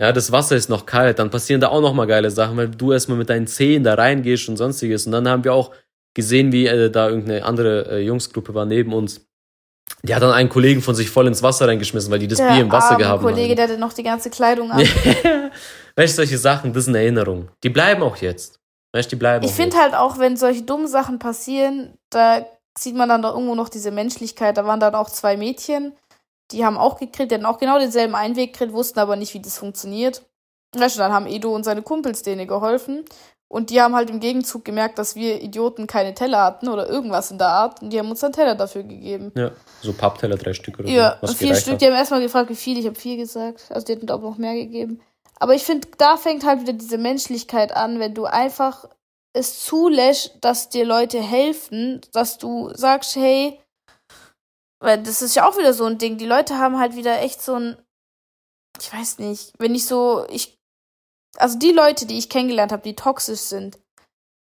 Ja, das Wasser ist noch kalt, dann passieren da auch noch mal geile Sachen, weil du erstmal mit deinen Zehen da reingehst und sonstiges. Und dann haben wir auch gesehen, wie äh, da irgendeine andere äh, Jungsgruppe war neben uns. Die hat dann einen Kollegen von sich voll ins Wasser reingeschmissen, weil die das Bier im Wasser arme gehabt Kollege, haben. der hatte noch die ganze Kleidung an. weißt du, solche Sachen, das sind Erinnerungen. Die bleiben auch jetzt. Weißt du, die bleiben Ich finde halt auch, wenn solche dummen Sachen passieren, da sieht man dann doch irgendwo noch diese Menschlichkeit. Da waren dann auch zwei Mädchen, die haben auch gekriegt, die hatten auch genau denselben Einweg gekriegt, wussten aber nicht, wie das funktioniert. Weißt du, dann haben Edo und seine Kumpels denen geholfen. Und die haben halt im Gegenzug gemerkt, dass wir Idioten keine Teller hatten oder irgendwas in der Art. Und die haben uns dann Teller dafür gegeben. Ja, so Pappteller, drei Stück oder Ja, so. was vier Stück. hat. Die haben erstmal gefragt, wie viel. Ich habe vier gesagt. Also die hätten auch noch mehr gegeben. Aber ich finde, da fängt halt wieder diese Menschlichkeit an, wenn du einfach es zulässt, dass dir Leute helfen, dass du sagst, hey, weil das ist ja auch wieder so ein Ding. Die Leute haben halt wieder echt so ein, ich weiß nicht, wenn ich so, ich, also die Leute, die ich kennengelernt habe, die toxisch sind,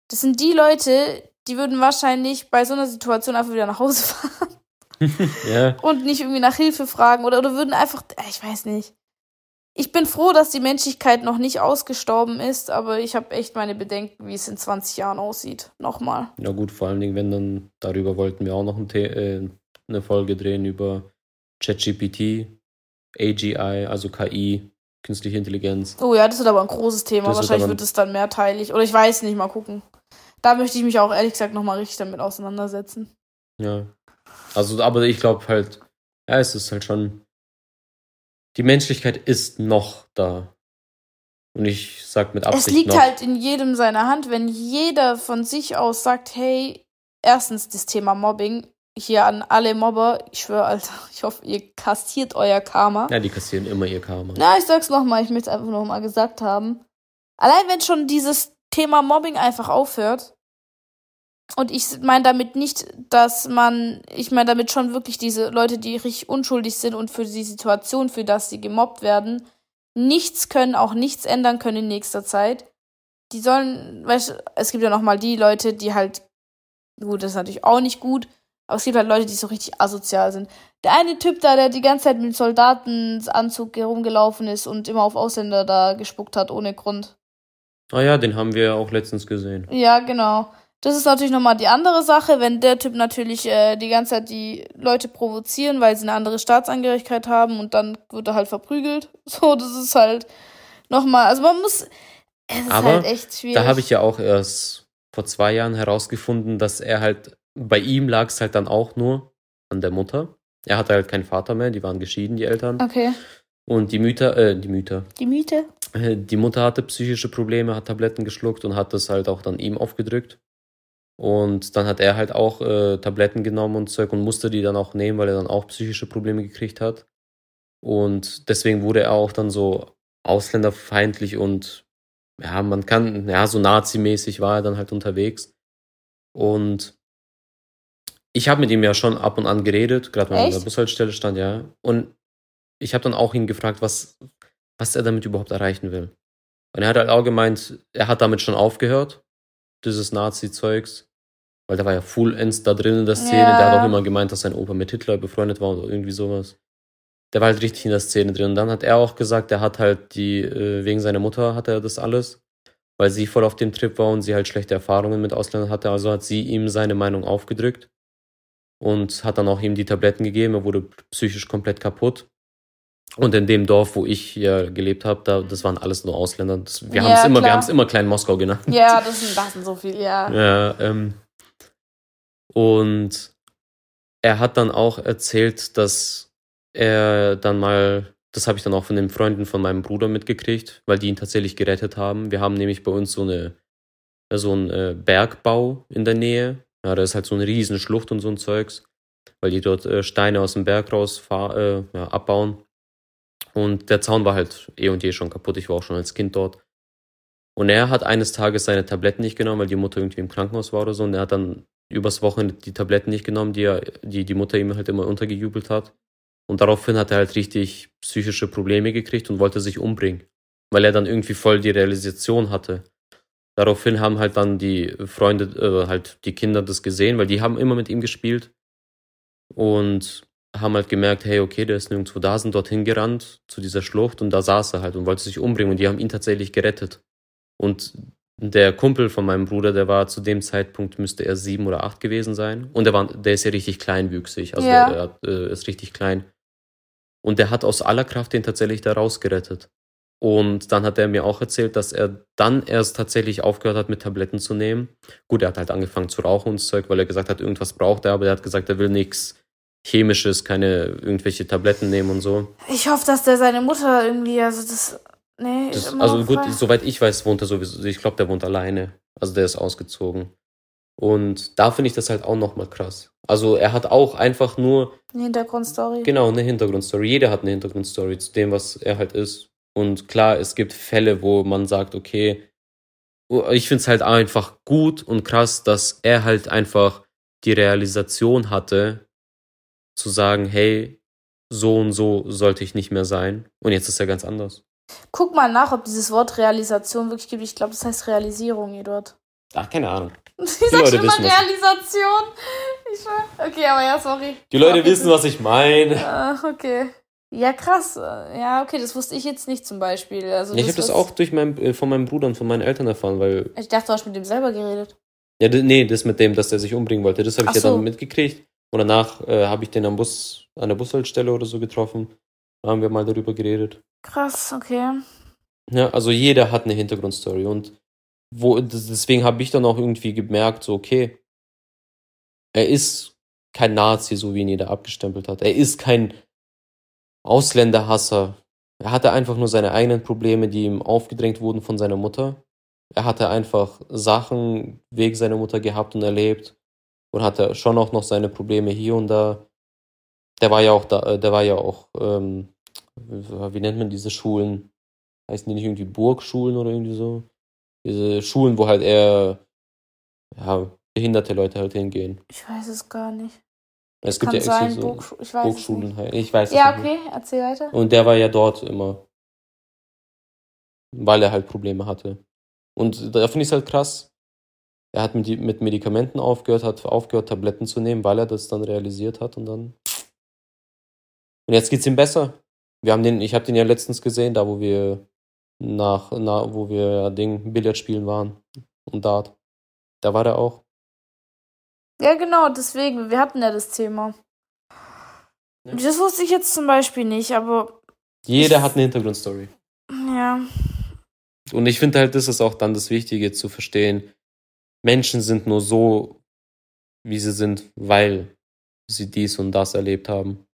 das sind die Leute, die würden wahrscheinlich bei so einer Situation einfach wieder nach Hause fahren Ja, und nicht irgendwie nach Hilfe fragen oder, oder würden einfach, äh, ich weiß nicht. Ich bin froh, dass die Menschlichkeit noch nicht ausgestorben ist, aber ich habe echt meine Bedenken, wie es in 20 Jahren aussieht. Nochmal. Ja gut, vor allen Dingen, wenn dann, darüber wollten wir auch noch ein äh, eine Folge drehen über ChatGPT, AGI, also KI, künstliche Intelligenz. Oh ja, das wird aber ein großes Thema. Das Wahrscheinlich wird es dann mehrteilig. Oder ich weiß nicht, mal gucken. Da möchte ich mich auch ehrlich gesagt nochmal richtig damit auseinandersetzen. Ja. Also, aber ich glaube halt, ja, es ist halt schon. Die Menschlichkeit ist noch da. Und ich sag mit Absicht Es liegt noch. halt in jedem seiner Hand, wenn jeder von sich aus sagt, hey, erstens das Thema Mobbing, hier an alle Mobber, ich schwöre, Alter, ich hoffe, ihr kassiert euer Karma. Ja, die kassieren immer ihr Karma. Na, ich sag's nochmal, ich möchte es einfach nochmal gesagt haben. Allein wenn schon dieses Thema Mobbing einfach aufhört, und ich meine damit nicht, dass man, ich meine damit schon wirklich diese Leute, die richtig unschuldig sind und für die Situation, für das sie gemobbt werden, nichts können, auch nichts ändern können in nächster Zeit. Die sollen, weißt du, es gibt ja nochmal die Leute, die halt, gut, das ist natürlich auch nicht gut, aber es gibt halt Leute, die so richtig asozial sind. Der eine Typ da, der die ganze Zeit mit Soldatenanzug herumgelaufen ist und immer auf Ausländer da gespuckt hat, ohne Grund. Ah ja, den haben wir auch letztens gesehen. Ja, genau. Das ist natürlich nochmal die andere Sache, wenn der Typ natürlich äh, die ganze Zeit die Leute provozieren, weil sie eine andere Staatsangehörigkeit haben und dann wird er halt verprügelt. So, das ist halt nochmal, also man muss, es ist Aber halt echt schwierig. Da habe ich ja auch erst vor zwei Jahren herausgefunden, dass er halt, bei ihm lag es halt dann auch nur an der Mutter. Er hatte halt keinen Vater mehr, die waren geschieden, die Eltern. Okay. Und die Mütter, äh, die Mütter, Die Miete? äh, die Mutter hatte psychische Probleme, hat Tabletten geschluckt und hat das halt auch dann ihm aufgedrückt. Und dann hat er halt auch äh, Tabletten genommen und Zeug und musste die dann auch nehmen, weil er dann auch psychische Probleme gekriegt hat. Und deswegen wurde er auch dann so ausländerfeindlich und ja, man kann, ja, so Nazi-mäßig war er dann halt unterwegs. Und ich habe mit ihm ja schon ab und an geredet, gerade wenn er an der? Bushaltestelle stand, ja. Und ich habe dann auch ihn gefragt, was, was er damit überhaupt erreichen will. Und er hat halt auch gemeint, er hat damit schon aufgehört, dieses Nazi-Zeugs. Weil der war ja vollends da drin in der Szene. Ja. Der hat auch immer gemeint, dass sein Opa mit Hitler befreundet war oder irgendwie sowas. Der war halt richtig in der Szene drin. Und dann hat er auch gesagt, er hat halt die, äh, wegen seiner Mutter hat er das alles, weil sie voll auf dem Trip war und sie halt schlechte Erfahrungen mit Ausländern hatte. Also hat sie ihm seine Meinung aufgedrückt und hat dann auch ihm die Tabletten gegeben. Er wurde psychisch komplett kaputt. Und in dem Dorf, wo ich ja gelebt habe, da, das waren alles nur Ausländer. Das, wir Ja, haben es immer, wir haben es immer Klein Moskau genannt. Ja, das sind, das sind so viel, ja. Ja, ähm, und er hat dann auch erzählt, dass er dann mal, das habe ich dann auch von den Freunden von meinem Bruder mitgekriegt, weil die ihn tatsächlich gerettet haben. Wir haben nämlich bei uns so eine so einen äh, Bergbau in der Nähe. Ja, da ist halt so eine riesen Schlucht und so ein Zeugs, weil die dort äh, Steine aus dem Berg raus äh, ja, abbauen. Und der Zaun war halt eh und je schon kaputt. Ich war auch schon als Kind dort. Und er hat eines Tages seine Tabletten nicht genommen, weil die Mutter irgendwie im Krankenhaus war oder so. Und er hat dann übers Wochenende die Tabletten nicht genommen, die, er, die die Mutter ihm halt immer untergejubelt hat. Und daraufhin hat er halt richtig psychische Probleme gekriegt und wollte sich umbringen, weil er dann irgendwie voll die Realisation hatte. Daraufhin haben halt dann die Freunde, äh, halt die Kinder das gesehen, weil die haben immer mit ihm gespielt und haben halt gemerkt, hey, okay, der ist nirgendwo da, sind dorthin gerannt zu dieser Schlucht und da saß er halt und wollte sich umbringen und die haben ihn tatsächlich gerettet. Und der Kumpel von meinem Bruder, der war zu dem Zeitpunkt, müsste er sieben oder acht gewesen sein. Und der, war, der ist ja richtig kleinwüchsig, also Ja. der, der äh, ist richtig klein. Und der hat aus aller Kraft den tatsächlich da rausgerettet. Und dann hat er mir auch erzählt, dass er dann erst tatsächlich aufgehört hat, mit Tabletten zu nehmen. Gut, er hat halt angefangen zu rauchen und Zeug, weil er gesagt hat, irgendwas braucht er, aber er hat gesagt, er will nichts Chemisches, keine irgendwelche Tabletten nehmen und so. Ich hoffe, dass der seine Mutter irgendwie, also das. Nee, Das, also gut, voll- soweit ich weiß, wohnt er sowieso, ich glaube, der wohnt alleine. Also der ist ausgezogen. Und da finde ich das halt auch nochmal krass. Also er hat auch einfach nur, Eine Hintergrundstory. genau, eine Hintergrundstory. Jeder hat eine Hintergrundstory zu dem, was er halt ist. Und klar, es gibt Fälle, wo man sagt, okay, ich finde es halt einfach gut und krass, dass er halt einfach die Realisation hatte, zu sagen, hey, so und so sollte ich nicht mehr sein. Und jetzt ist er ganz anders. Guck mal nach, ob dieses Wort Realisation wirklich gibt. Ich glaube, das heißt Realisierung, Eduard. Ach, keine Ahnung. Ich sag Leute schon was- Realisation. Ich. Okay, aber ja, sorry. Die Leute wissen, was ich meine. Äh, okay. Ja, krass. Ja, okay, das wusste ich jetzt nicht zum Beispiel. Also Ja, ich habe das auch durch mein, äh, von meinem Bruder und von meinen Eltern erfahren, weil. Ich dachte, du hast mit dem selber geredet. Ja, nee, das mit dem, dass der sich umbringen wollte, das habe ich Ach ja so. dann mitgekriegt. Und danach äh, habe ich den am Bus, an der Bushaltestelle oder so getroffen. Da haben wir mal darüber geredet. Krass, okay. Ja, also jeder hat eine Hintergrundstory und wo, deswegen habe ich dann auch irgendwie gemerkt, so, okay, er ist kein Nazi, so wie ihn jeder abgestempelt hat. Er ist kein Ausländerhasser. Er hatte einfach nur seine eigenen Probleme, die ihm aufgedrängt wurden von seiner Mutter. Er hatte einfach Sachen wegen seiner Mutter gehabt und erlebt und hatte schon auch noch seine Probleme hier und da. Der war ja auch da, äh, der war ja auch, ähm, wie nennt man diese Schulen? Heißen die nicht irgendwie Burgschulen oder irgendwie so? Diese Schulen, wo halt eher ja, behinderte Leute halt hingehen. Ich weiß es gar nicht. Es gibt Kann ja extra sein, so Burgschu ich weiß es Burgschulen nicht. halt. Ich weiß Ja, nicht okay, erzähl weiter. Und der war ja dort immer. Weil er halt Probleme hatte. Und da finde ich es halt krass. Er hat mit, mit Medikamenten aufgehört, hat aufgehört, Tabletten zu nehmen, weil er das dann realisiert hat und dann. Und jetzt geht's ihm besser. Wir haben den, ich habe den ja letztens gesehen, da wo wir nach, na, wo wir Ding Billard spielen waren und Dart. Da war er auch. Ja, genau, deswegen, wir hatten ja das Thema. Ja. Das wusste ich jetzt zum Beispiel nicht, aber Jeder hat eine Hintergrundstory. ja. Und ich finde halt, das ist auch dann das Wichtige zu verstehen. Menschen sind nur so, wie sie sind, weil sie dies und das erlebt haben.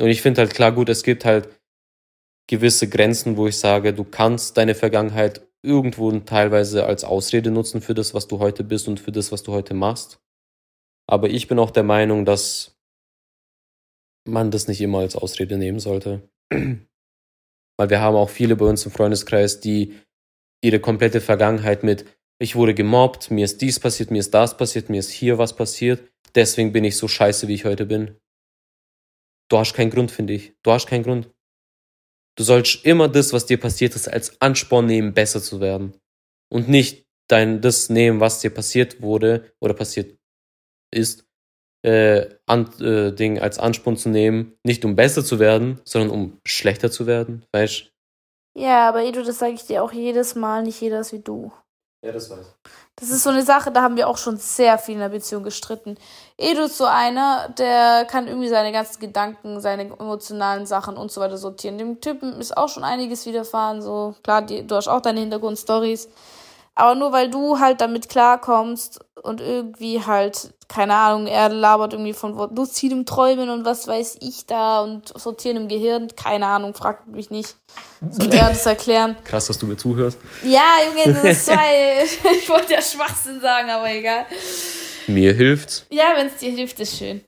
Und ich finde halt klar, gut, es gibt halt gewisse Grenzen, wo ich sage, du kannst deine Vergangenheit irgendwo teilweise als Ausrede nutzen für das, was du heute bist und für das, was du heute machst. Aber ich bin auch der Meinung, dass man das nicht immer als Ausrede nehmen sollte. Weil wir haben auch viele bei uns im Freundeskreis, die ihre komplette Vergangenheit mit, ich wurde gemobbt, mir ist dies passiert, mir ist das passiert, mir ist hier was passiert, deswegen bin ich so scheiße, wie ich heute bin. Du hast keinen Grund, finde ich. Du hast keinen Grund. Du sollst immer das, was dir passiert ist, als Ansporn nehmen, besser zu werden. Und nicht dein, das nehmen, was dir passiert wurde oder passiert ist, äh, an, äh, Ding als Ansporn zu nehmen, nicht um besser zu werden, sondern um schlechter zu werden. Weißt Ja, aber Edu, das sage ich dir auch jedes Mal, nicht jeder ist wie du. Ja, das weiß Das ist so eine Sache, da haben wir auch schon sehr viel in der Beziehung gestritten. Edu ist so einer, der kann irgendwie seine ganzen Gedanken, seine emotionalen Sachen und so weiter sortieren. Dem Typen ist auch schon einiges widerfahren, so. Klar, die, du hast auch deine Hintergrundstories. Aber nur weil du halt damit klarkommst und irgendwie halt, keine Ahnung, er labert irgendwie von luzidem Träumen und was weiß ich da und sortieren im Gehirn, keine Ahnung, fragt mich nicht. Soll er das erklären? Krass, dass du mir zuhörst. Ja, Junge, das ist zwei. ich wollte ja Schwachsinn sagen, aber egal. Mir hilft's. Ja, wenn es dir hilft, ist schön.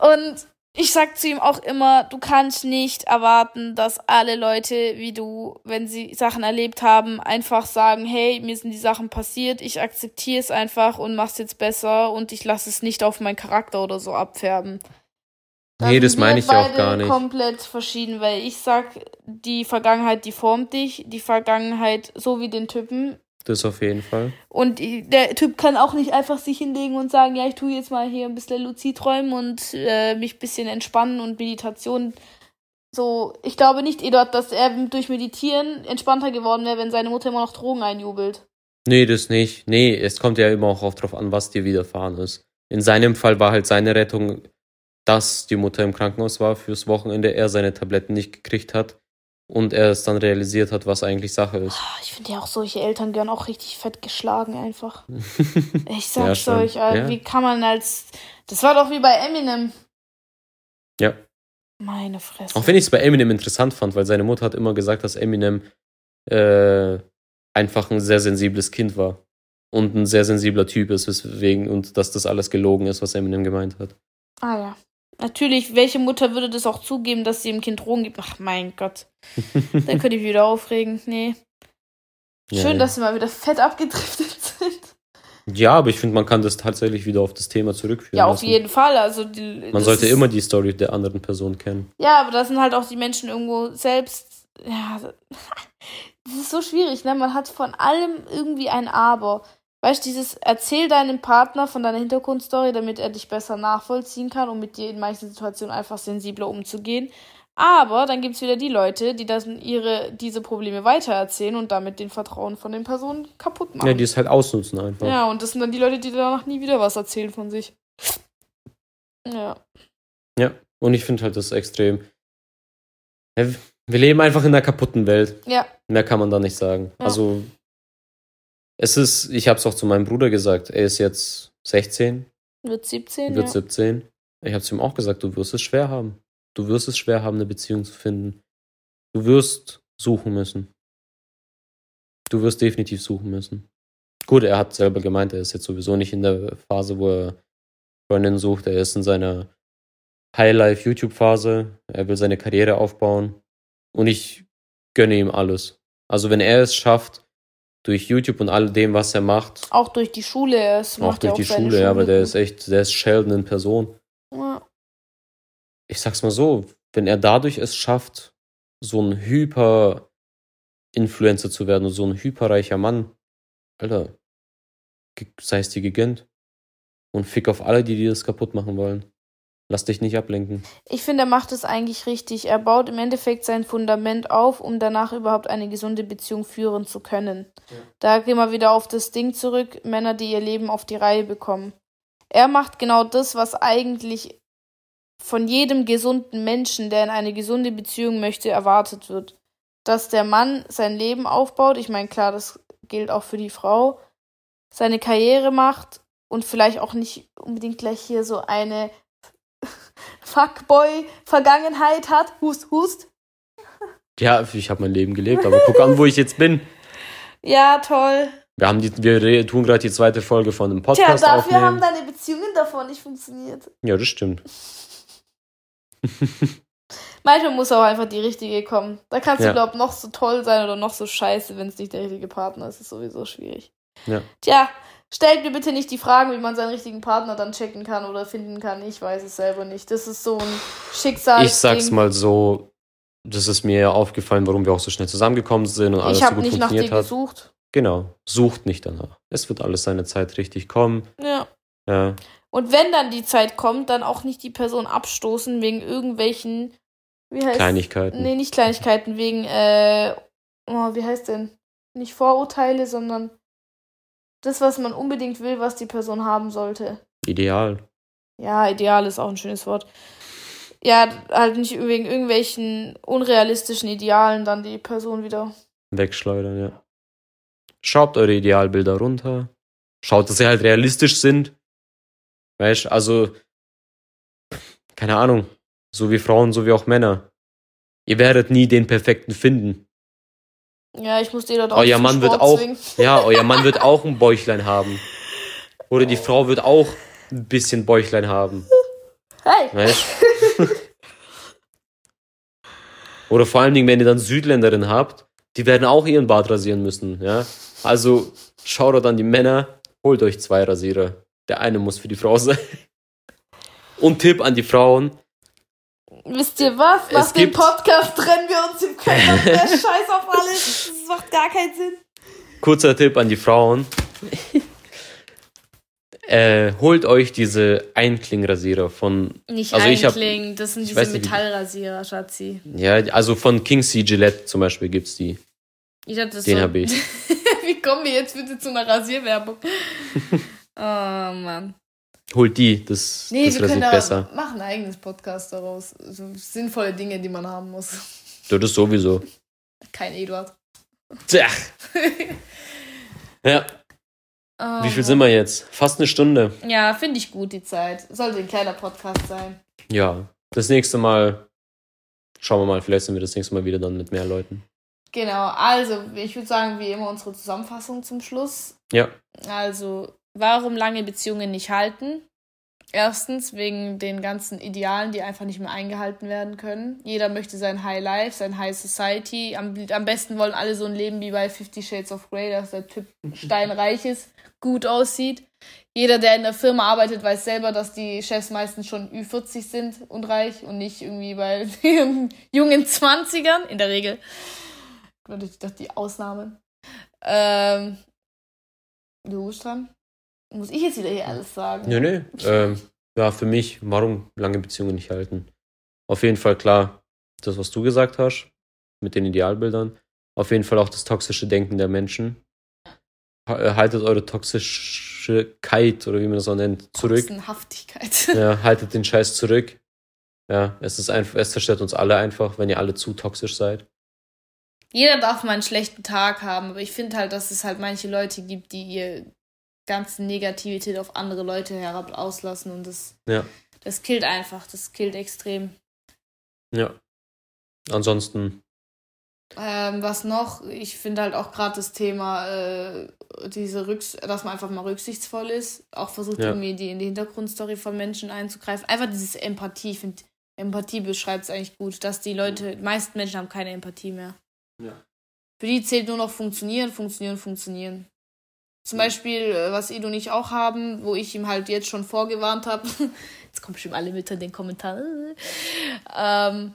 Und ich sag zu ihm auch immer, du kannst nicht erwarten, dass alle Leute wie du, wenn sie Sachen erlebt haben, einfach sagen, hey, mir sind die Sachen passiert, ich akzeptiere es einfach und mach's jetzt besser und ich lasse es nicht auf meinen Charakter oder so abfärben. Da Nee, das meine ich ja auch gar nicht. komplett verschieden, weil ich sag, die Vergangenheit, die formt dich, die Vergangenheit, so wie den Typen, Das auf jeden Fall. und der Typ kann auch nicht einfach sich hinlegen und sagen, ja, ich tue jetzt mal hier ein bisschen Luzid träumen und äh, mich ein bisschen entspannen und Meditation. So, ich glaube nicht, Eduard, dass er durch Meditieren entspannter geworden wäre, wenn seine Mutter immer noch Drogen einjubelt. Nee, das nicht. Nee, es kommt ja immer auch auf drauf an, was dir widerfahren ist. In seinem Fall war halt seine Rettung, dass die Mutter im Krankenhaus war fürs Wochenende, er seine Tabletten nicht gekriegt hat und er es dann realisiert hat, was eigentlich Sache ist. Ah, Ich finde ja auch solche Eltern gehören auch richtig fett geschlagen einfach. Ich Ja, sag's schon. euch, Ja. wie kann man als. Das war doch wie bei Eminem. Ja. Meine Fresse. Auch wenn ich es bei Eminem interessant fand, weil seine Mutter hat immer gesagt, dass Eminem äh, einfach ein sehr sensibles Kind war. Und ein sehr sensibler Typ ist, weswegen, und dass das alles gelogen ist, was Eminem gemeint hat. Ah ja. Natürlich, welche Mutter würde das auch zugeben, dass sie dem Kind Drogen gibt? Ach mein Gott. Dann könnte ich mich wieder aufregen. Nee. Ja, Schön, ja. dass wir mal wieder fett abgedriftet sind. Ja, aber ich finde, man kann das tatsächlich wieder auf das Thema zurückführen. Ja, auf lassen. jeden Fall. Also die, Man sollte ist, immer die Story der anderen Person kennen. Ja, aber da sind halt auch die Menschen irgendwo selbst. Ja, das ist so schwierig, ne? Man hat von allem irgendwie ein Aber. Weißt du, dieses erzähl deinem Partner von deiner Hintergrundstory, damit er dich besser nachvollziehen kann, um mit dir in manchen Situationen einfach sensibler umzugehen. Aber dann gibt's wieder die Leute, die das ihre, diese Probleme weitererzählen und damit den Vertrauen von den Personen kaputt machen. Ja, die es halt ausnutzen einfach. Ja, und das sind dann die Leute, die danach nie wieder was erzählen von sich. Ja. Ja, und ich finde halt das extrem. Wir leben einfach in einer kaputten Welt. Ja. Mehr kann man da nicht sagen. Ja. Also, es ist, ich habe es auch zu meinem Bruder gesagt, er ist jetzt 16 Wird 17, wird ja. 17. Ich habe zu ihm auch gesagt, du wirst es schwer haben. Du wirst es schwer haben, eine Beziehung zu finden. Du wirst suchen müssen. Du wirst definitiv suchen müssen. Gut, er hat selber gemeint, er ist jetzt sowieso nicht in der Phase, wo er Freundinnen sucht. Er ist in seiner Highlife-YouTube-Phase. Er will seine Karriere aufbauen. Und ich gönne ihm alles. Also wenn er es schafft, durch YouTube und all dem, was er macht, Auch durch die Schule. Es auch durch die seine Schule, ja, aber der ist echt, der ist Sheldon in Person. Ja. ich sag's mal so, wenn er dadurch es schafft, so ein Hyper-Influencer zu werden und so ein hyperreicher Mann, Alter, sei es dir gegönnt. Und fick auf alle, die dir das kaputt machen wollen. Lass dich nicht ablenken. Ich finde, er macht es eigentlich richtig. Er baut im Endeffekt sein Fundament auf, um danach überhaupt eine gesunde Beziehung führen zu können. Da gehen wir wieder auf das Ding zurück, Männer, die ihr Leben auf die Reihe bekommen. Er macht genau das, was eigentlich von jedem gesunden Menschen, der in eine gesunde Beziehung möchte, erwartet wird. Dass der Mann sein Leben aufbaut, ich meine, klar, das gilt auch für die Frau, seine Karriere macht und vielleicht auch nicht unbedingt gleich hier so eine Fuckboy-Vergangenheit hat. Hust, hust. Ja, ich habe mein Leben gelebt, aber guck an, wo ich jetzt bin. Ja, toll. Wir, haben die, wir tun gerade die zweite Folge von einem Tja, Podcast dafür haben aufnehmen. deine Beziehungen davon nicht funktioniert. Ja, das stimmt. Manchmal muss auch einfach die richtige kommen. Da kannst Ja. du, glaub noch so toll sein oder noch so scheiße, wenn es nicht der richtige Partner ist. ist sowieso schwierig. Ja. Tja, stellt mir bitte nicht die Fragen, wie man seinen richtigen Partner dann checken kann oder finden kann. Ich weiß es selber nicht. Das ist so ein Schicksal. Ich sag's mal so, das ist mir ja aufgefallen, warum wir auch so schnell zusammengekommen sind und alles Ich so habe gut nicht nach dir funktioniert hat. gesucht. Genau, sucht nicht danach. Es wird alles seine Zeit richtig kommen. Ja. Ja, Und wenn dann die Zeit kommt, dann auch nicht die Person abstoßen wegen irgendwelchen, wie heißt Kleinigkeiten. Nee, nicht Kleinigkeiten, wegen, äh, oh, wie heißt denn? Nicht Vorurteile, sondern das, was man unbedingt will, was die Person haben sollte. Ideal. Ja, ideal ist auch ein schönes Wort. Ja, halt nicht wegen irgendwelchen unrealistischen Idealen dann die Person wieder. Wegschleudern, ja. Schraubt eure Idealbilder runter. Schaut, dass sie halt realistisch sind. Weißt also, keine Ahnung. So wie Frauen, so wie auch Männer. Ihr werdet nie den perfekten finden. Ja, ich muss dir dort auch Euer Mann wird auch, zwingen. ja, euer Mann wird auch ein Bäuchlein haben. Oder die Frau wird auch ein bisschen Bäuchlein haben. Hey! Weißt? Oder vor allen Dingen, wenn ihr dann Südländerinnen habt, die werden auch ihren Bart rasieren müssen, ja. Also schaut dort an die Männer, holt euch zwei Rasierer. Der eine muss für die Frau sein. Und Tipp an die Frauen, Wisst ihr was? Nach dem Podcast trennen wir uns im Keller. Der Scheiß auf alles. Das macht gar keinen Sinn. kurzer Tipp an die Frauen. äh, holt euch diese Einklingrasierer von, Nicht Also hab- einklingen, das sind diese Metallrasierer, Schatzi. ja, also von King C. Gillette zum Beispiel gibt's die. Ich hatte das Den so. hab ich. Wie kommen wir jetzt bitte zu einer Rasierwerbung? oh Mann. Holt die, das, Nee, das wir können da besser. machen ein eigenes Podcast daraus. So sinnvolle Dinge, die man haben muss. Das ist sowieso. Kein Eduard. Tja. Ja, wie viel sind wir jetzt? Fast eine Stunde. Ja, finde ich gut, die Zeit. Sollte ein kleiner Podcast sein. Ja, das nächste Mal schauen wir mal, vielleicht sind wir das nächste Mal wieder dann mit mehr Leuten. Genau, also ich würde sagen, wie immer unsere Zusammenfassung zum Schluss. Ja, Also, warum lange Beziehungen nicht halten? Erstens wegen den ganzen Idealen, die einfach nicht mehr eingehalten werden können. Jeder möchte sein High Life, sein High Society. Am, am besten wollen alle so ein Leben wie bei Fifty Shades of Grey, dass der Typ steinreich ist, gut aussieht. Jeder, der in der Firma arbeitet, weiß selber, dass die Chefs meistens schon Ü40 sind und reich und nicht irgendwie bei jungen 20ern, in der Regel. Natürlich doch die Ausnahmen. Ähm, du bist dran. Muss ich jetzt wieder hier alles sagen? nö, nö. Ähm, ja, für mich, warum lange Beziehungen nicht halten? Auf jeden Fall klar, das, was du gesagt hast, mit den Idealbildern. Auf jeden Fall auch das toxische Denken der Menschen. Äh, Haltet eure Toxischkeit, oder wie man das auch nennt, zurück. Haftigkeit. Ja, haltet den Scheiß zurück. Ja, es ist einfach, es zerstört uns alle einfach, wenn ihr alle zu toxisch seid. Jeder darf mal einen schlechten Tag haben, aber ich finde halt, dass es halt manche Leute gibt, die ihr ganzen Negativität auf andere Leute herab auslassen und das, Ja. das killt einfach, das killt extrem. Ja. Ansonsten, Ähm, was noch? Ich finde halt auch gerade das Thema, äh, diese Rücks dass man einfach mal rücksichtsvoll ist, auch versucht Ja. irgendwie die, in die Hintergrundstory von Menschen einzugreifen. Einfach dieses Empathie, ich finde, Empathie beschreibt es eigentlich gut, dass die Leute, die meisten Menschen haben keine Empathie mehr. Ja. Für die zählt nur noch funktionieren, funktionieren, funktionieren. Zum. Beispiel, äh, was Edo und ich auch haben, wo ich ihm halt jetzt schon vorgewarnt habe. Jetzt kommen bestimmt alle mit in den Kommentaren. Ähm,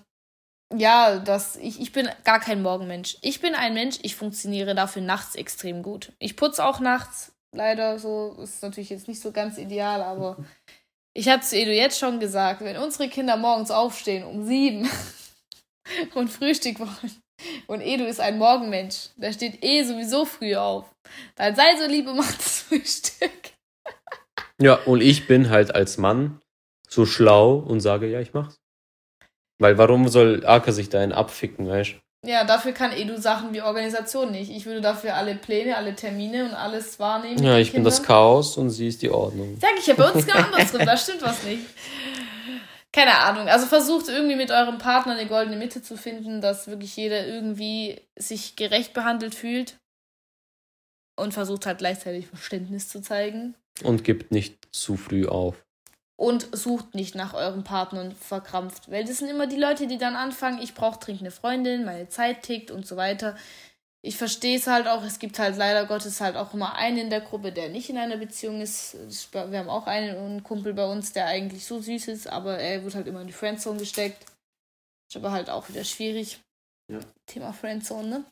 ja, dass ich, ich bin gar kein Morgenmensch. Ich bin ein Mensch, ich funktioniere dafür nachts extrem gut. Ich putze auch nachts, leider so. Ist natürlich jetzt nicht so ganz ideal, aber ich habe zu Edu jetzt schon gesagt, wenn unsere Kinder morgens aufstehen um sieben und Frühstück wollen und Edu ist ein Morgenmensch, der steht eh sowieso früh auf, dann sei so lieb und mach das Frühstück. ja, und ich bin halt als Mann so schlau und sage, ja, ich mach's. Weil warum soll Aka sich da einen abficken, weißt Ja, dafür kann Edu Sachen wie Organisation nicht. Ich würde dafür alle Pläne, alle Termine und alles wahrnehmen. Ja, ich bin das Kindern. Chaos und sie ist die Ordnung. Sag ich ja bei uns genau andersrum, da stimmt was nicht. Keine Ahnung. Also versucht irgendwie mit eurem Partner eine goldene Mitte zu finden, dass wirklich jeder irgendwie sich gerecht behandelt fühlt. Und versucht halt gleichzeitig Verständnis zu zeigen. Und gibt nicht zu früh auf. Und sucht nicht nach eurem Partner und verkrampft. Weil das sind immer die Leute, die dann anfangen, ich brauche dringend eine Freundin, meine Zeit tickt und so weiter. Ich verstehe es halt auch, es gibt halt leider Gottes halt auch immer einen in der Gruppe, der nicht in einer Beziehung ist. Wir haben auch einen, Kumpel bei uns, der eigentlich so süß ist, aber er wird halt immer in die Friendzone gesteckt. Ist aber halt auch wieder schwierig. Ja. Thema Friendzone, ne?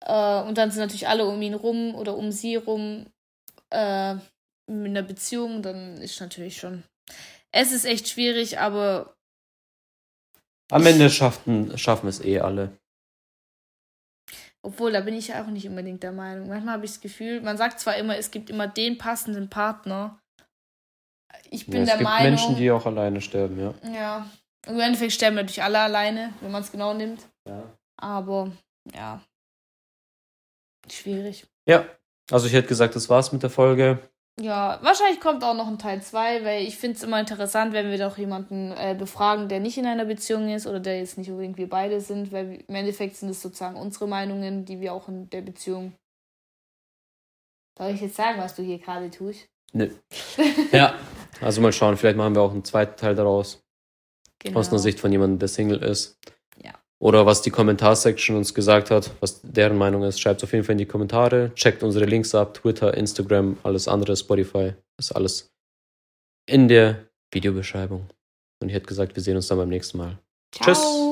Äh, und dann sind natürlich alle um ihn rum oder um sie rum äh, in einer Beziehung, dann ist natürlich schon. Es ist echt schwierig, aber Am Ende schaffen, schaffen es eh alle. Obwohl, da bin ich ja auch nicht unbedingt der Meinung. Manchmal habe ich das Gefühl, man sagt zwar immer, es gibt immer den passenden Partner. Ich bin Ja, es der gibt Meinung. Menschen, die auch alleine sterben, ja. ja. Im Endeffekt sterben natürlich alle alleine, wenn man es genau nimmt. Ja. Aber ja. Schwierig. Ja, also ich hätte gesagt, das war's mit der Folge. Ja, wahrscheinlich kommt auch noch ein Teil 2, weil ich finde es immer interessant, wenn wir doch jemanden äh, befragen, der nicht in einer Beziehung ist oder der jetzt nicht unbedingt wir beide sind, weil wir- im Endeffekt sind es sozusagen unsere Meinungen, die wir auch in der Beziehung. Soll ich jetzt sagen, was du hier gerade tust? Nö. Ja, also mal schauen, vielleicht machen wir auch einen zweiten Teil daraus. Genau. Aus einer Sicht von jemandem, der Single ist. Oder was die Kommentarsection uns gesagt hat, was deren Meinung ist, schreibt auf jeden Fall in die Kommentare. Checkt unsere Links ab, Twitter, Instagram, alles andere, Spotify. Ist alles in der Videobeschreibung. Und ich hätte gesagt, wir sehen uns dann beim nächsten Mal. Ciao. Tschüss.